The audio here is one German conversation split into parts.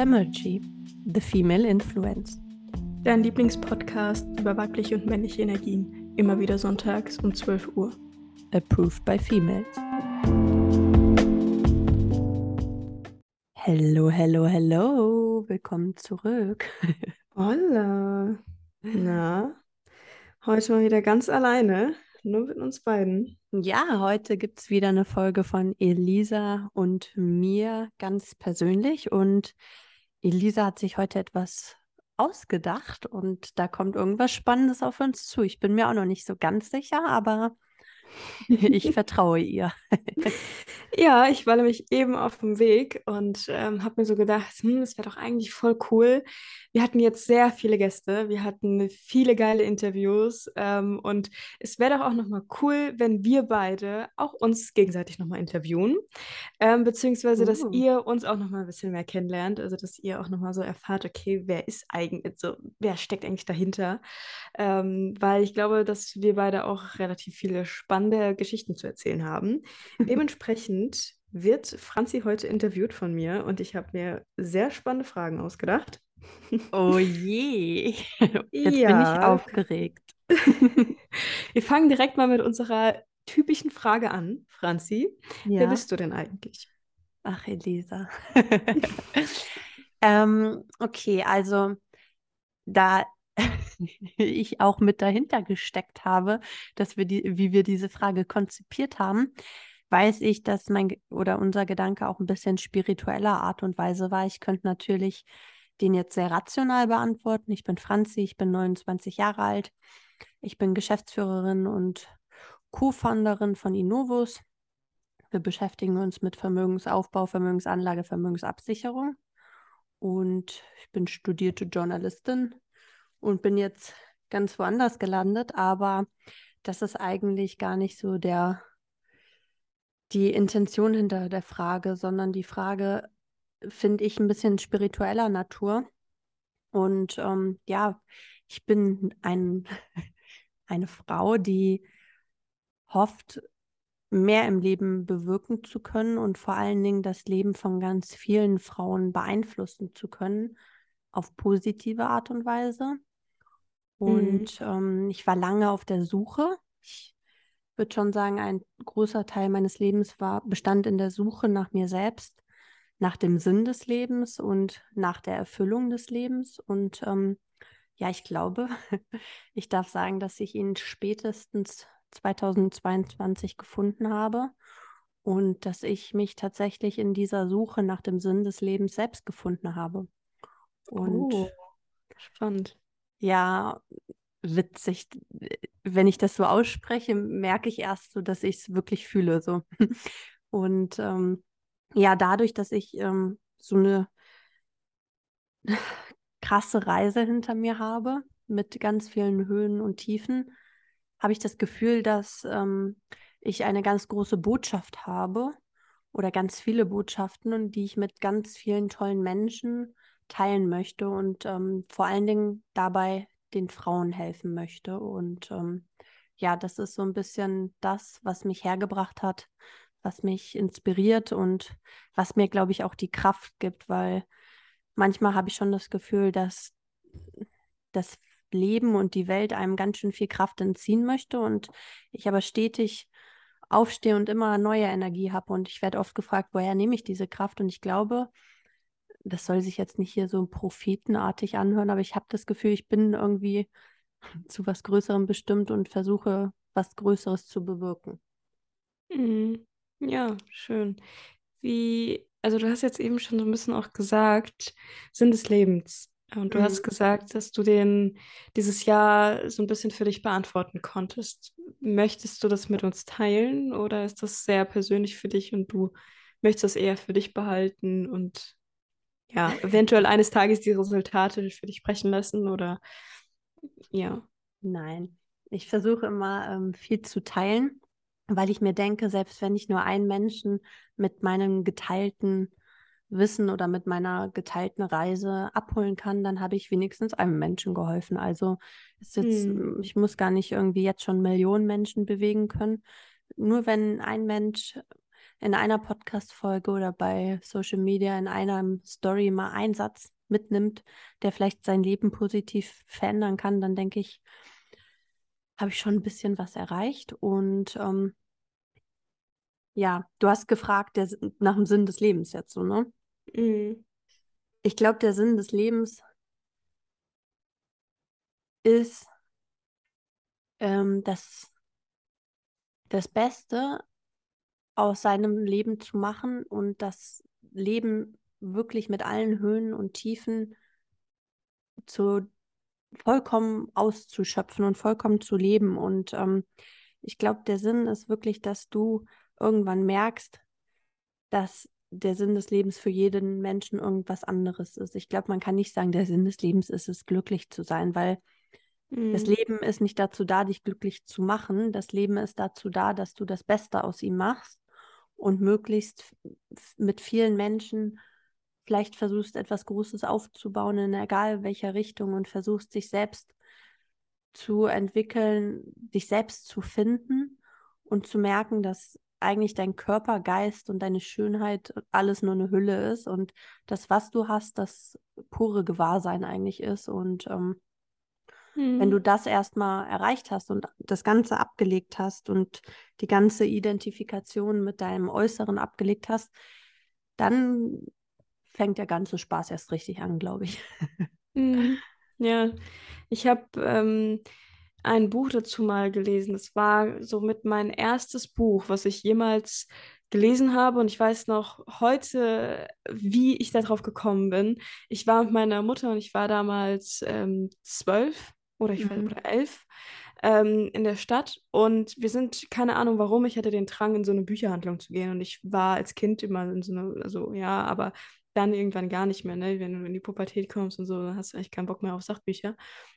Femergy, The Female Influence. Dein Lieblingspodcast über weibliche und männliche Energien. Immer wieder sonntags um 12 Uhr. Approved by Females. Hello, hello, hello. Willkommen zurück. Holla. Na, heute mal wieder ganz alleine. Nur mit uns beiden. Ja, heute gibt es wieder eine Folge von Elisa und mir ganz persönlich. Und Elisa hat sich heute etwas ausgedacht und da kommt irgendwas Spannendes auf uns zu. Ich bin mir auch noch nicht so ganz sicher, aber ich vertraue ihr. ja, ich war nämlich eben auf dem Weg und ähm, habe mir so gedacht, hm, das wäre doch eigentlich voll cool. Wir hatten jetzt sehr viele Gäste, wir hatten viele geile Interviews ähm, und es wäre doch auch nochmal cool, wenn wir beide auch uns gegenseitig nochmal interviewen, ähm, beziehungsweise, uh. dass ihr uns auch nochmal ein bisschen mehr kennenlernt, also dass ihr auch nochmal so erfahrt, okay, wer ist eigentlich, so, wer steckt eigentlich dahinter, ähm, weil ich glaube, dass wir beide auch relativ viele spannende Geschichten zu erzählen haben. Dementsprechend wird Franzi heute interviewt von mir und ich habe mir sehr spannende Fragen ausgedacht. Oh je, jetzt ja. bin ich aufgeregt. Wir fangen direkt mal mit unserer typischen Frage an, Franzi. Ja. Wer bist du denn eigentlich? Ach, Elisa. ähm, okay, also da ich auch mit dahinter gesteckt habe, dass wir die, wie wir diese Frage konzipiert haben, weiß ich, dass mein oder unser Gedanke auch ein bisschen spiritueller Art und Weise war. Ich könnte natürlich den jetzt sehr rational beantworten. Ich bin Franzi, ich bin 29 Jahre alt. Ich bin Geschäftsführerin und Co-Founderin von Innovus. Wir beschäftigen uns mit Vermögensaufbau, Vermögensanlage, Vermögensabsicherung. Und ich bin studierte Journalistin und bin jetzt ganz woanders gelandet, aber das ist eigentlich gar nicht so der die Intention hinter der Frage, sondern die Frage finde ich ein bisschen spiritueller Natur. Und ähm, ja, ich bin ein, eine Frau, die hofft, mehr im Leben bewirken zu können und vor allen Dingen das Leben von ganz vielen Frauen beeinflussen zu können auf positive Art und Weise. Und mhm. ähm, ich war lange auf der Suche. Ich würde schon sagen, ein großer Teil meines Lebens war, bestand in der Suche nach mir selbst nach dem Sinn des Lebens und nach der Erfüllung des Lebens. Und ähm, ja, ich glaube, ich darf sagen, dass ich ihn spätestens 2022 gefunden habe und dass ich mich tatsächlich in dieser Suche nach dem Sinn des Lebens selbst gefunden habe. Und oh, spannend. Ja, witzig. Wenn ich das so ausspreche, merke ich erst so, dass ich es wirklich fühle. So. Und ähm, ja, dadurch, dass ich ähm, so eine krasse Reise hinter mir habe, mit ganz vielen Höhen und Tiefen, habe ich das Gefühl, dass ähm, ich eine ganz große Botschaft habe oder ganz viele Botschaften die ich mit ganz vielen tollen Menschen teilen möchte und ähm, vor allen Dingen dabei den Frauen helfen möchte. Und ähm, ja, das ist so ein bisschen das, was mich hergebracht hat, was mich inspiriert und was mir, glaube ich, auch die Kraft gibt, weil manchmal habe ich schon das Gefühl, dass das Leben und die Welt einem ganz schön viel Kraft entziehen möchte und ich aber stetig aufstehe und immer neue Energie habe und ich werde oft gefragt, woher nehme ich diese Kraft und ich glaube, das soll sich jetzt nicht hier so prophetenartig anhören, aber ich habe das Gefühl, ich bin irgendwie zu was Größerem bestimmt und versuche, was Größeres zu bewirken. Mhm. Ja, schön. Wie, also du hast jetzt eben schon so ein bisschen auch gesagt, Sinn des Lebens. Und du mhm. hast gesagt, dass du den dieses Jahr so ein bisschen für dich beantworten konntest. Möchtest du das mit uns teilen oder ist das sehr persönlich für dich und du möchtest das eher für dich behalten und ja, eventuell eines Tages die Resultate für dich sprechen lassen oder ja. Nein, ich versuche immer ähm, viel zu teilen weil ich mir denke, selbst wenn ich nur einen Menschen mit meinem geteilten Wissen oder mit meiner geteilten Reise abholen kann, dann habe ich wenigstens einem Menschen geholfen. Also ist jetzt, hm. ich muss gar nicht irgendwie jetzt schon Millionen Menschen bewegen können. Nur wenn ein Mensch in einer Podcast-Folge oder bei Social Media in einer Story mal einen Satz mitnimmt, der vielleicht sein Leben positiv verändern kann, dann denke ich, habe ich schon ein bisschen was erreicht. Und ähm, ja, du hast gefragt der, nach dem Sinn des Lebens jetzt so, ne? Mhm. Ich glaube, der Sinn des Lebens ist ähm, das, das Beste aus seinem Leben zu machen und das Leben wirklich mit allen Höhen und Tiefen zu vollkommen auszuschöpfen und vollkommen zu leben. Und ähm, ich glaube, der Sinn ist wirklich, dass du irgendwann merkst, dass der Sinn des Lebens für jeden Menschen irgendwas anderes ist. Ich glaube, man kann nicht sagen, der Sinn des Lebens ist es, glücklich zu sein, weil mhm. das Leben ist nicht dazu da, dich glücklich zu machen. Das Leben ist dazu da, dass du das Beste aus ihm machst und möglichst mit vielen Menschen vielleicht versuchst, etwas Großes aufzubauen, in egal welcher Richtung und versuchst, dich selbst zu entwickeln, dich selbst zu finden und zu merken, dass eigentlich dein Körper, Geist und deine Schönheit alles nur eine Hülle ist und das, was du hast, das pure Gewahrsein eigentlich ist. Und ähm, hm. wenn du hm. das erstmal erreicht hast und das Ganze abgelegt hast und die ganze Identifikation mit deinem Äußeren abgelegt hast, dann fängt der ganze Spaß erst richtig an, glaube ich. Hm. Ja, ich habe ähm, ein Buch dazu mal gelesen. Das war somit mein erstes Buch, was ich jemals gelesen habe. Und ich weiß noch heute, wie ich darauf gekommen bin. Ich war mit meiner Mutter und ich war damals ähm, zwölf oder ich mhm. oder elf ähm, in der Stadt. Und wir sind, keine Ahnung warum, ich hatte den Drang, in so eine Bücherhandlung zu gehen. Und ich war als Kind immer in so eine, also ja, aber dann irgendwann gar nicht mehr, ne? Wenn du in die Pubertät kommst und so, dann hast du eigentlich keinen Bock mehr auf Sachbücher.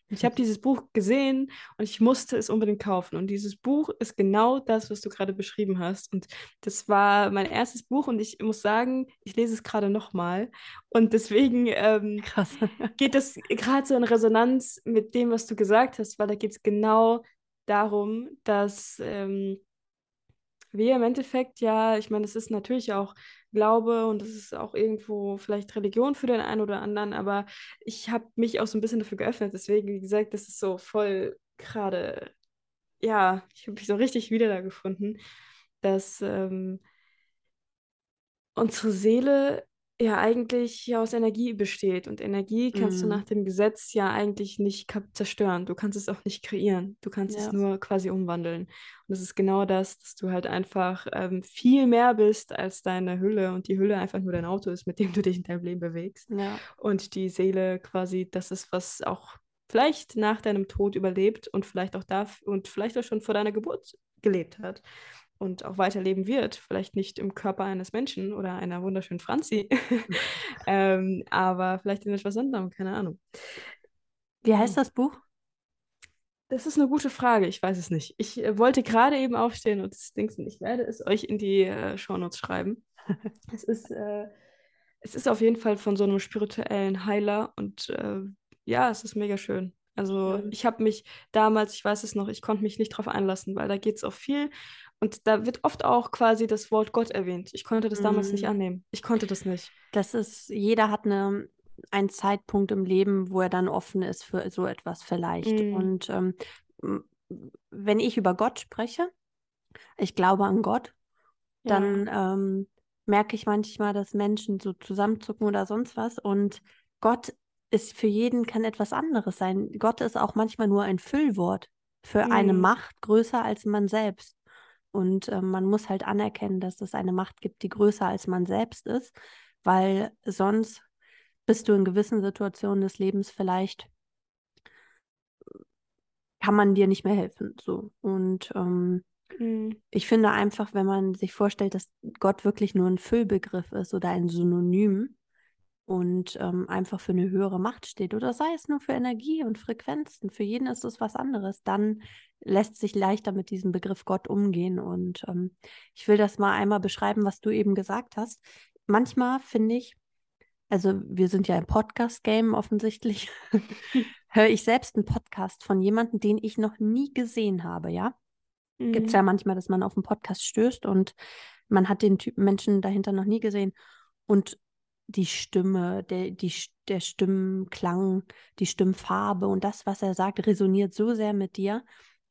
Und ich habe dieses Buch gesehen und ich musste es unbedingt kaufen. Und dieses Buch ist genau das, was du gerade beschrieben hast. Und das war mein erstes Buch und ich muss sagen, ich lese es gerade nochmal. Und deswegen ähm, geht das gerade so in Resonanz mit dem, was du gesagt hast, weil da geht es genau darum, dass ähm, wir im Endeffekt ja, ich meine, es ist natürlich auch Glaube und es ist auch irgendwo vielleicht Religion für den einen oder anderen, aber ich habe mich auch so ein bisschen dafür geöffnet. Deswegen, wie gesagt, das ist so voll gerade, ja, ich habe mich so richtig wieder da gefunden, dass ähm, unsere Seele ja eigentlich aus Energie besteht. Und Energie kannst du mhm. nach dem Gesetz ja eigentlich nicht zerstören. Du kannst es auch nicht kreieren. Du kannst ja. es nur quasi umwandeln. Und das ist genau das, dass du halt einfach ähm, viel mehr bist als deine Hülle und die Hülle einfach nur dein Auto ist, mit dem du dich in deinem Leben bewegst. Ja. Und die Seele quasi, das ist, was auch vielleicht nach deinem Tod überlebt und vielleicht auch darf und vielleicht auch schon vor deiner Geburt gelebt hat und auch weiterleben wird. Vielleicht nicht im Körper eines Menschen oder einer wunderschönen Franzi, ähm, aber vielleicht in etwas anderem, keine Ahnung. Wie heißt das Buch? Das ist eine gute Frage, ich weiß es nicht. Ich äh, wollte gerade eben aufstehen und das Ding, ich werde es euch in die äh, Shownotes schreiben. es, ist, äh, es ist auf jeden Fall von so einem spirituellen Heiler und äh, ja, es ist mega schön. Also ich habe mich damals, ich weiß es noch, ich konnte mich nicht drauf einlassen, weil da geht es auch viel und da wird oft auch quasi das Wort Gott erwähnt. Ich konnte das damals nicht mhm. annehmen. Ich konnte das nicht. Das ist, jeder hat eine, einen Zeitpunkt im Leben, wo er dann offen ist für so etwas vielleicht. Mm. Und ähm, wenn ich über Gott spreche, ich glaube an Gott, dann ja. ähm, merke ich manchmal, dass Menschen so zusammenzucken oder sonst was. Und Gott ist für jeden, kann etwas anderes sein. Gott ist auch manchmal nur ein Füllwort für mm. eine mhm. Macht größer als man selbst. Und äh, man muss halt anerkennen, dass es eine Macht gibt, die größer als man selbst ist, weil sonst bist du in gewissen Situationen des Lebens vielleicht, kann man dir nicht mehr helfen. So. Und ähm, mhm. ich finde einfach, wenn man sich vorstellt, dass Gott wirklich nur ein Füllbegriff ist oder ein Synonym, und ähm, einfach für eine höhere Macht steht oder sei es nur für Energie und Frequenzen, für jeden ist es was anderes, dann lässt sich leichter mit diesem Begriff Gott umgehen. Und ähm, ich will das mal einmal beschreiben, was du eben gesagt hast. Manchmal finde ich, also wir sind ja im Podcast-Game offensichtlich, höre ich selbst einen Podcast von jemandem, den ich noch nie gesehen habe, ja? Mhm. Gibt es ja manchmal, dass man auf einen Podcast stößt und man hat den Typ Menschen dahinter noch nie gesehen. Und die Stimme, der, die, der Stimmklang, die Stimmfarbe und das, was er sagt, resoniert so sehr mit dir.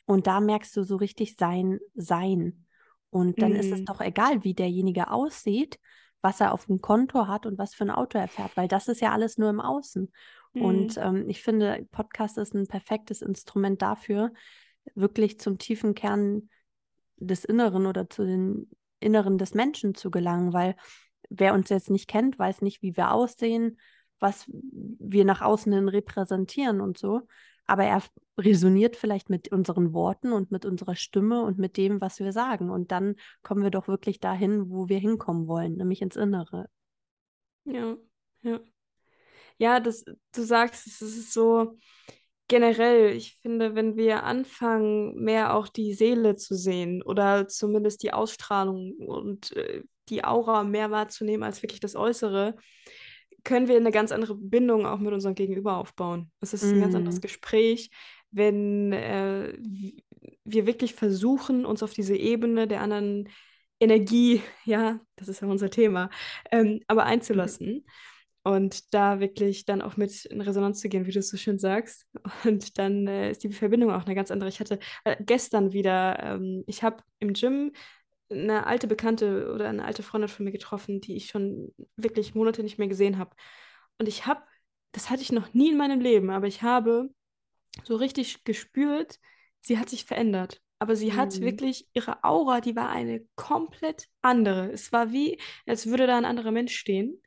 Und da merkst du so richtig sein Sein. Und dann mhm. ist es mhm. doch egal, wie derjenige aussieht, was er auf dem Konto hat und was für ein Auto er fährt, weil das ist ja alles nur im Außen. Mhm. Und ähm, ich finde, Podcast ist ein perfektes Instrument dafür, wirklich zum tiefen Kern des Inneren oder zu den Inneren des Menschen zu gelangen, weil wer uns jetzt nicht kennt, weiß nicht, wie wir aussehen, was wir nach außen hin repräsentieren und so. Aber er resoniert vielleicht mit unseren Worten und mit unserer Stimme und mit dem, was wir sagen. Und dann kommen wir doch wirklich dahin, wo wir hinkommen wollen, nämlich ins Innere. Ja, ja. Ja, das, du sagst, es ist so generell, ich finde, wenn wir anfangen, mehr auch die Seele zu sehen oder zumindest die Ausstrahlung und äh, die Aura mehr wahrzunehmen als wirklich das Äußere, können wir eine ganz andere Bindung auch mit unserem Gegenüber aufbauen. Es ist mm. ein ganz anderes mhm. Gespräch, wenn äh, wir wirklich versuchen, uns auf diese Ebene der anderen Energie, ja, das ist ja unser Thema, ähm, aber einzulassen. Und da wirklich dann auch mit in Resonanz zu gehen, wie du es so schön sagst. Und dann äh, ist die Verbindung auch eine ganz andere. Ich hatte äh, gestern wieder, ähm, ich habe im Gym eine alte Bekannte oder eine alte Freundin von mir getroffen, die ich schon wirklich Monate nicht mehr gesehen habe. Und ich habe, das hatte ich noch nie in meinem Leben, aber ich habe so richtig gespürt, sie hat sich verändert. Aber sie mhm. hat wirklich ihre Aura, die war eine komplett andere. Es war wie, als würde da ein anderer Mensch stehen.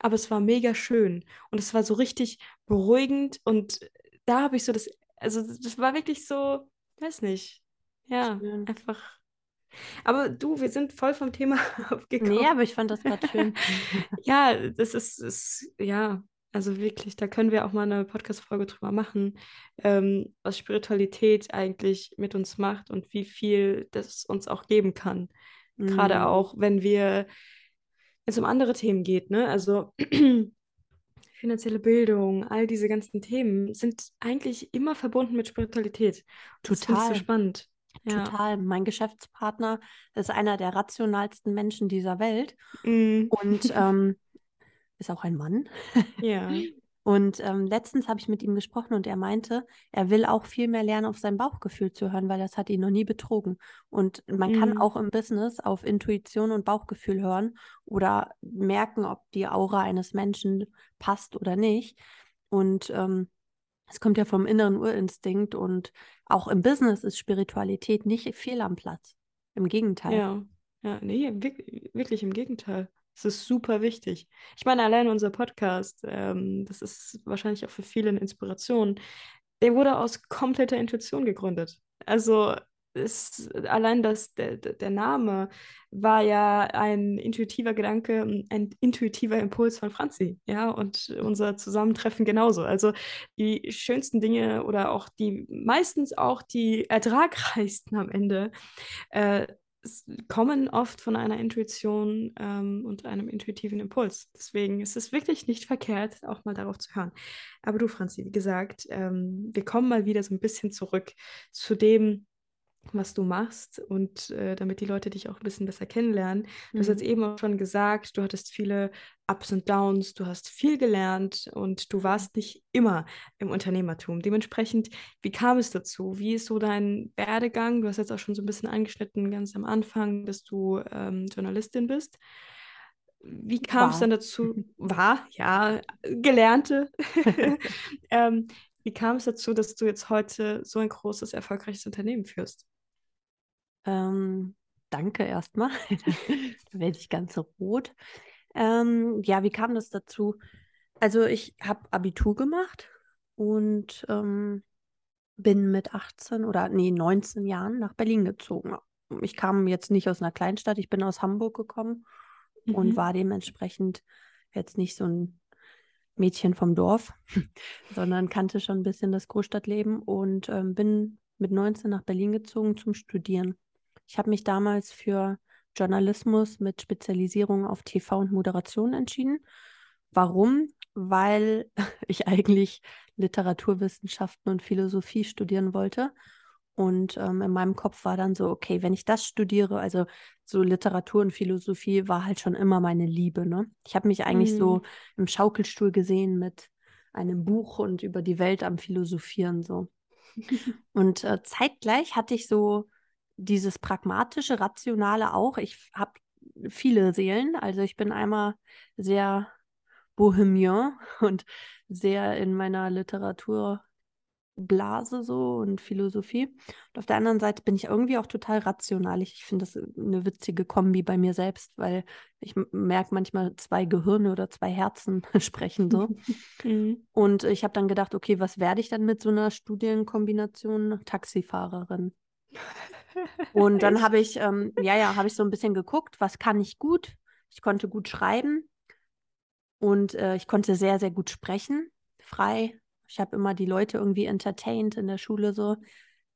Aber es war mega schön. Und es war so richtig beruhigend. Und da habe ich so das, also das war wirklich so, weiß nicht. Ja, schön. einfach aber du, wir sind voll vom Thema abgekommen. Nee, aber ich fand das gerade schön. ja, das ist, ist, ja, also wirklich, da können wir auch mal eine Podcast-Folge drüber machen, ähm, was Spiritualität eigentlich mit uns macht und wie viel das uns auch geben kann. Mhm. Gerade auch, wenn wir, wenn es um andere Themen geht, ne? Also finanzielle Bildung, all diese ganzen Themen sind eigentlich immer verbunden mit Spiritualität. Total. Das ich so spannend. Ja. Total. Mein Geschäftspartner ist einer der rationalsten Menschen dieser Welt mm. und ähm, ist auch ein Mann. Ja. Und ähm, letztens habe ich mit ihm gesprochen und er meinte, er will auch viel mehr lernen, auf sein Bauchgefühl zu hören, weil das hat ihn noch nie betrogen. Und man mm. kann mhm. auch im Business auf Intuition und Bauchgefühl hören oder merken, ob die Aura eines Menschen passt oder nicht. Und ähm, es kommt ja vom inneren Urinstinkt und auch im Business ist Spiritualität nicht fehl am Platz. Im Gegenteil. Ja, ja, nee, wirklich, im Gegenteil. Es ist super wichtig. Ich meine, allein unser Podcast, ähm, das ist wahrscheinlich auch für viele eine Inspiration. Der wurde aus kompletter Intuition gegründet. Also ist allein das, der, der Name war ja ein intuitiver Gedanke, ein intuitiver Impuls von Franzi, ja, und unser Zusammentreffen genauso. Also die schönsten Dinge oder auch die, meistens auch die ertragreichsten am Ende, äh, kommen oft von einer Intuition ähm, und einem intuitiven Impuls. Deswegen ist es wirklich nicht verkehrt, auch mal darauf zu hören. Aber du, Franzi, wie gesagt, ähm, wir kommen mal wieder so ein bisschen zurück zu dem, was du machst und äh, damit die Leute dich auch ein bisschen besser kennenlernen. Du hast jetzt mhm. eben auch schon gesagt, du hattest viele Ups und Downs, du hast viel gelernt und du warst nicht immer im Unternehmertum. Dementsprechend, wie kam es dazu? Wie ist so dein Werdegang? Du hast jetzt auch schon so ein bisschen angeschnitten ganz am Anfang, dass du ähm, Journalistin bist. Wie kam es dann dazu? War, ja, gelernte. ähm, wie kam es dazu, dass du jetzt heute so ein großes, erfolgreiches Unternehmen führst? Ähm, danke erstmal. da werde ich ganz rot. Ähm, ja, wie kam das dazu? Also ich habe Abitur gemacht und ähm, bin mit 18 oder nee, 19 Jahren nach Berlin gezogen. Ich kam jetzt nicht aus einer Kleinstadt, ich bin aus Hamburg gekommen mhm. und war dementsprechend jetzt nicht so ein Mädchen vom Dorf, sondern kannte schon ein bisschen das Großstadtleben und ähm, bin mit 19 nach Berlin gezogen zum Studieren. Ich habe mich damals für Journalismus mit Spezialisierung auf TV und Moderation entschieden. Warum? Weil ich eigentlich Literaturwissenschaften und Philosophie studieren wollte Und ähm, in meinem Kopf war dann so, okay, wenn ich das studiere, also so Literatur und Philosophie war halt schon immer meine Liebe. Ne? Ich habe mich eigentlich Mhm. so im Schaukelstuhl gesehen mit einem Buch und über die Welt am Philosophieren so. Und äh, zeitgleich hatte ich so dieses pragmatische, rationale auch. Ich habe viele Seelen. Also ich bin einmal sehr bohemien und sehr in meiner Literaturblase so und Philosophie. Und auf der anderen Seite bin ich irgendwie auch total rational. Ich, ich finde das eine witzige Kombi bei mir selbst, weil ich merke manchmal zwei Gehirne oder zwei Herzen sprechen so. Mhm. Und ich habe dann gedacht, okay, was werde ich dann mit so einer Studienkombination? Taxifahrerin. Und dann habe ich, ähm, ja, ja, habe ich so ein bisschen geguckt, was kann ich gut? Ich konnte gut schreiben und äh, ich konnte sehr, sehr gut sprechen, frei. Ich habe immer die Leute irgendwie entertained in der Schule so.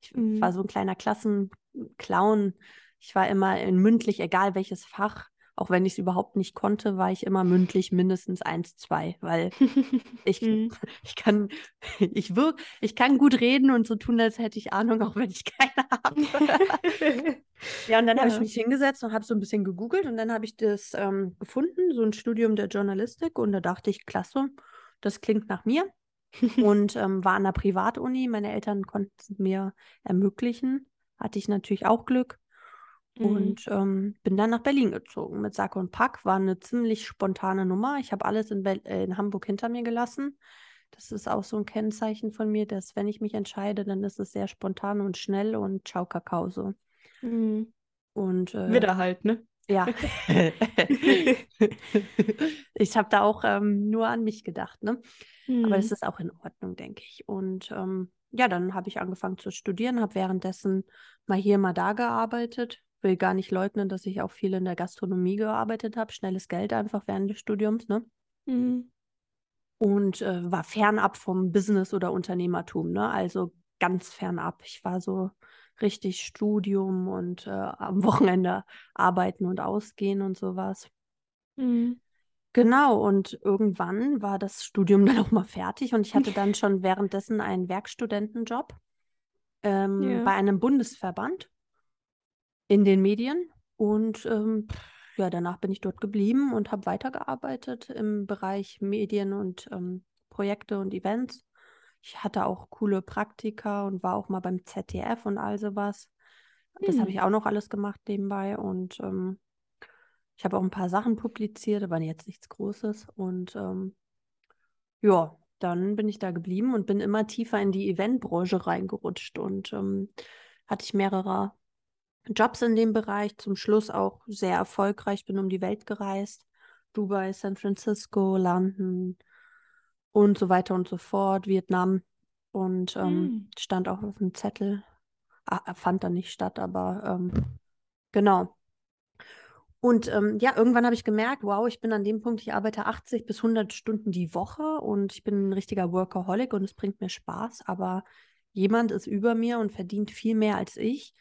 Ich Mhm. war so ein kleiner Klassenclown. Ich war immer in mündlich, egal welches Fach. Auch wenn ich es überhaupt nicht konnte, war ich immer mündlich mindestens eins, zwei, weil ich, Mhm. ich kann, ich wirk, ich kann gut reden und so tun, als hätte ich Ahnung, auch wenn ich keine habe. Ja, und dann habe ich Ja. mich hingesetzt und habe so ein bisschen gegoogelt und dann habe ich das ähm, gefunden, so ein Studium der Journalistik und da dachte ich, klasse, das klingt nach mir und ähm, war an der Privatuni. Meine Eltern konnten es mir ermöglichen, hatte ich natürlich auch Glück. Und ähm, bin dann nach Berlin gezogen mit Sack und Pack. War eine ziemlich spontane Nummer. Ich habe alles in, äh, in Hamburg hinter mir gelassen. Das ist auch so ein Kennzeichen von mir, dass wenn ich mich entscheide, dann ist es sehr spontan und schnell und ciao Kakao so. Mhm. Und äh, Wieder halt, ne? ja, ich habe da auch ähm, nur an mich gedacht, ne? Aber es Mhm. ist auch in Ordnung, denke ich. Und ähm, ja, dann habe ich angefangen zu studieren, habe währenddessen mal hier, mal da gearbeitet. Will gar nicht leugnen, dass ich auch viel in der Gastronomie gearbeitet habe. Schnelles Geld einfach während des Studiums, ne? Mhm. Und äh, war fernab vom Business oder Unternehmertum, ne? Also ganz fernab. Ich war so richtig Studium und äh, am Wochenende arbeiten und ausgehen und sowas. Mhm. Genau, und irgendwann war das Studium dann auch mal fertig und ich hatte dann schon währenddessen einen Werkstudentenjob ähm, Ja. bei einem Bundesverband in den Medien. Und ähm, ja, danach bin ich dort geblieben und habe weitergearbeitet im Bereich Medien und ähm, Projekte und Events. Ich hatte auch coole Praktika und war auch mal beim ZDF und all sowas. Das habe Hm. ich auch noch alles gemacht nebenbei und ähm, ich habe auch ein paar Sachen publiziert, aber jetzt nichts Großes. Und ähm, ja, dann bin ich da geblieben und bin immer tiefer in die Eventbranche reingerutscht und ähm, hatte ich mehrere Jobs in dem Bereich. Zum Schluss auch sehr erfolgreich, bin um die Welt gereist. Dubai, San Francisco, London und so weiter und so fort, Vietnam. Und ähm, Hm. stand auch auf dem Zettel. Ah, fand dann nicht statt, aber ähm, genau. Und ähm, ja, irgendwann habe ich gemerkt, wow, ich bin an dem Punkt, ich arbeite 80 bis 100 Stunden die Woche und ich bin ein richtiger Workaholic und es bringt mir Spaß, aber jemand ist über mir und verdient viel mehr als ich.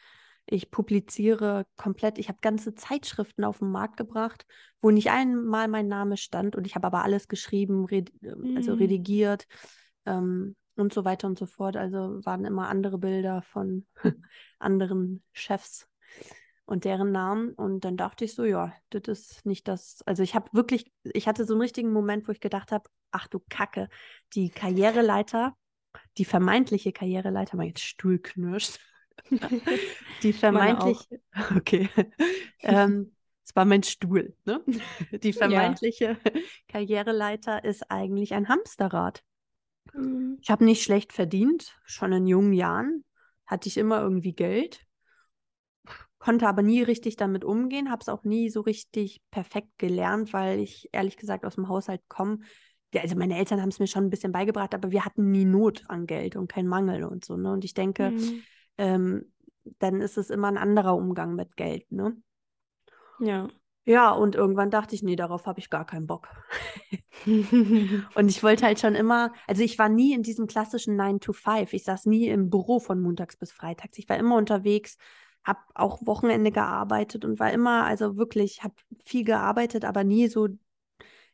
Ich publiziere komplett, ich habe ganze Zeitschriften auf den Markt gebracht, wo nicht einmal mein Name stand und ich habe aber alles geschrieben, red also Hm. redigiert ähm, und so weiter und so fort. Also waren immer andere Bilder von anderen Chefs und deren Namen. Und dann dachte ich so, ja, das ist nicht das. Also ich habe wirklich, ich hatte so einen richtigen Moment, wo ich gedacht habe, ach du Kacke, die Karriereleiter, die vermeintliche Karriereleiter, mein Stuhl knirscht. Die vermeintliche, okay, ähm, es war mein Stuhl, ne? Die Ja. vermeintliche Karriereleiter ist eigentlich ein Hamsterrad. Hm. Ich habe nicht schlecht verdient, schon in jungen Jahren hatte ich immer irgendwie Geld, konnte aber nie richtig damit umgehen, habe es auch nie so richtig perfekt gelernt, weil ich ehrlich gesagt aus dem Haushalt komme. Ja, also meine Eltern haben es mir schon ein bisschen beigebracht, aber wir hatten nie Not an Geld und keinen Mangel und so. Ne? Und ich denke, Hm. Ähm, dann ist es immer ein anderer Umgang mit Geld. Ne? Ja. Ja, und irgendwann dachte ich, nee, darauf habe ich gar keinen Bock. Und ich wollte halt schon immer, also ich war nie in diesem klassischen 9 to 5. Ich saß nie im Büro von montags bis freitags. Ich war immer unterwegs, habe auch Wochenende gearbeitet und war immer, also wirklich, habe viel gearbeitet, aber nie so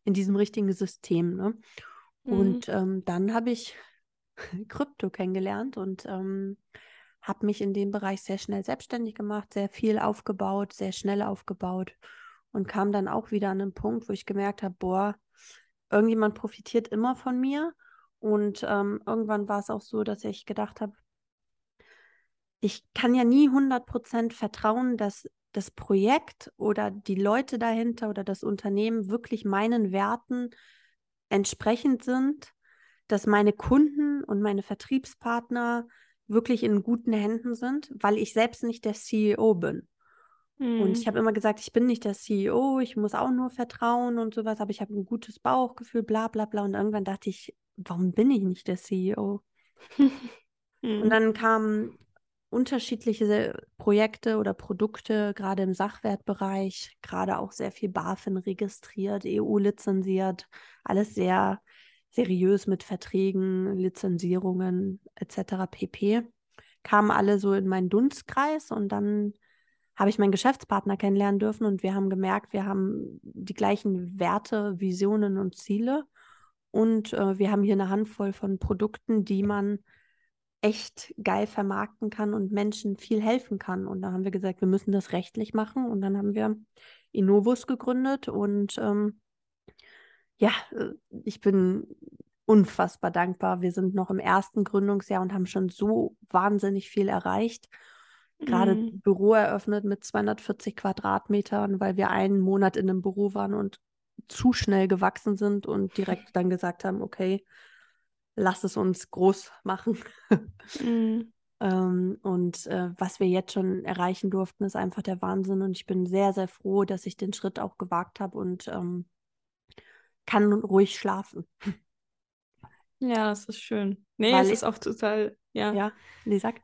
in diesem richtigen System. Ne? Hm. Und ähm, dann habe ich Krypto kennengelernt und ähm, habe mich in dem Bereich sehr schnell selbstständig gemacht, sehr viel aufgebaut, sehr schnell aufgebaut und kam dann auch wieder an einen Punkt, wo ich gemerkt habe, boah, irgendjemand profitiert immer von mir. Und ähm, irgendwann war es auch so, dass ich gedacht habe, ich kann ja nie 100% vertrauen, dass das Projekt oder die Leute dahinter oder das Unternehmen wirklich meinen Werten entsprechend sind, dass meine Kunden und meine Vertriebspartner wirklich in guten Händen sind, weil ich selbst nicht der CEO bin. Mhm. Und ich habe immer gesagt, ich bin nicht der CEO, ich muss auch nur vertrauen und sowas, aber ich habe ein gutes Bauchgefühl, bla bla bla. Und irgendwann dachte ich, warum bin ich nicht der CEO? mhm. Und dann kamen unterschiedliche Projekte oder Produkte, gerade im Sachwertbereich, gerade auch sehr viel BaFin registriert, EU-lizenziert, alles sehr seriös mit Verträgen, Lizenzierungen etc. pp. Kamen alle so in meinen Dunstkreis und dann habe ich meinen Geschäftspartner kennenlernen dürfen und wir haben gemerkt, wir haben die gleichen Werte, Visionen und Ziele. Und äh, wir haben hier eine Handvoll von Produkten, die man echt geil vermarkten kann und Menschen viel helfen kann. Und da haben wir gesagt, wir müssen das rechtlich machen. Und dann haben wir Innovus gegründet. Und ähm, ja, äh, ich bin unfassbar dankbar. Wir sind noch im ersten Gründungsjahr und haben schon so wahnsinnig viel erreicht gerade mhm. Büro eröffnet mit 240 Quadratmetern, weil wir einen Monat in einem Büro waren und zu schnell gewachsen sind und direkt dann gesagt haben, okay, lass es uns groß machen. mhm. ähm, und äh, was wir jetzt schon erreichen durften, ist einfach der Wahnsinn. Und ich bin sehr, sehr froh, dass ich den Schritt auch gewagt habe und ähm, kann ruhig schlafen. Ja, das ist schön. Nee, Weil es ist auch total, ja. Ja, nee, sag.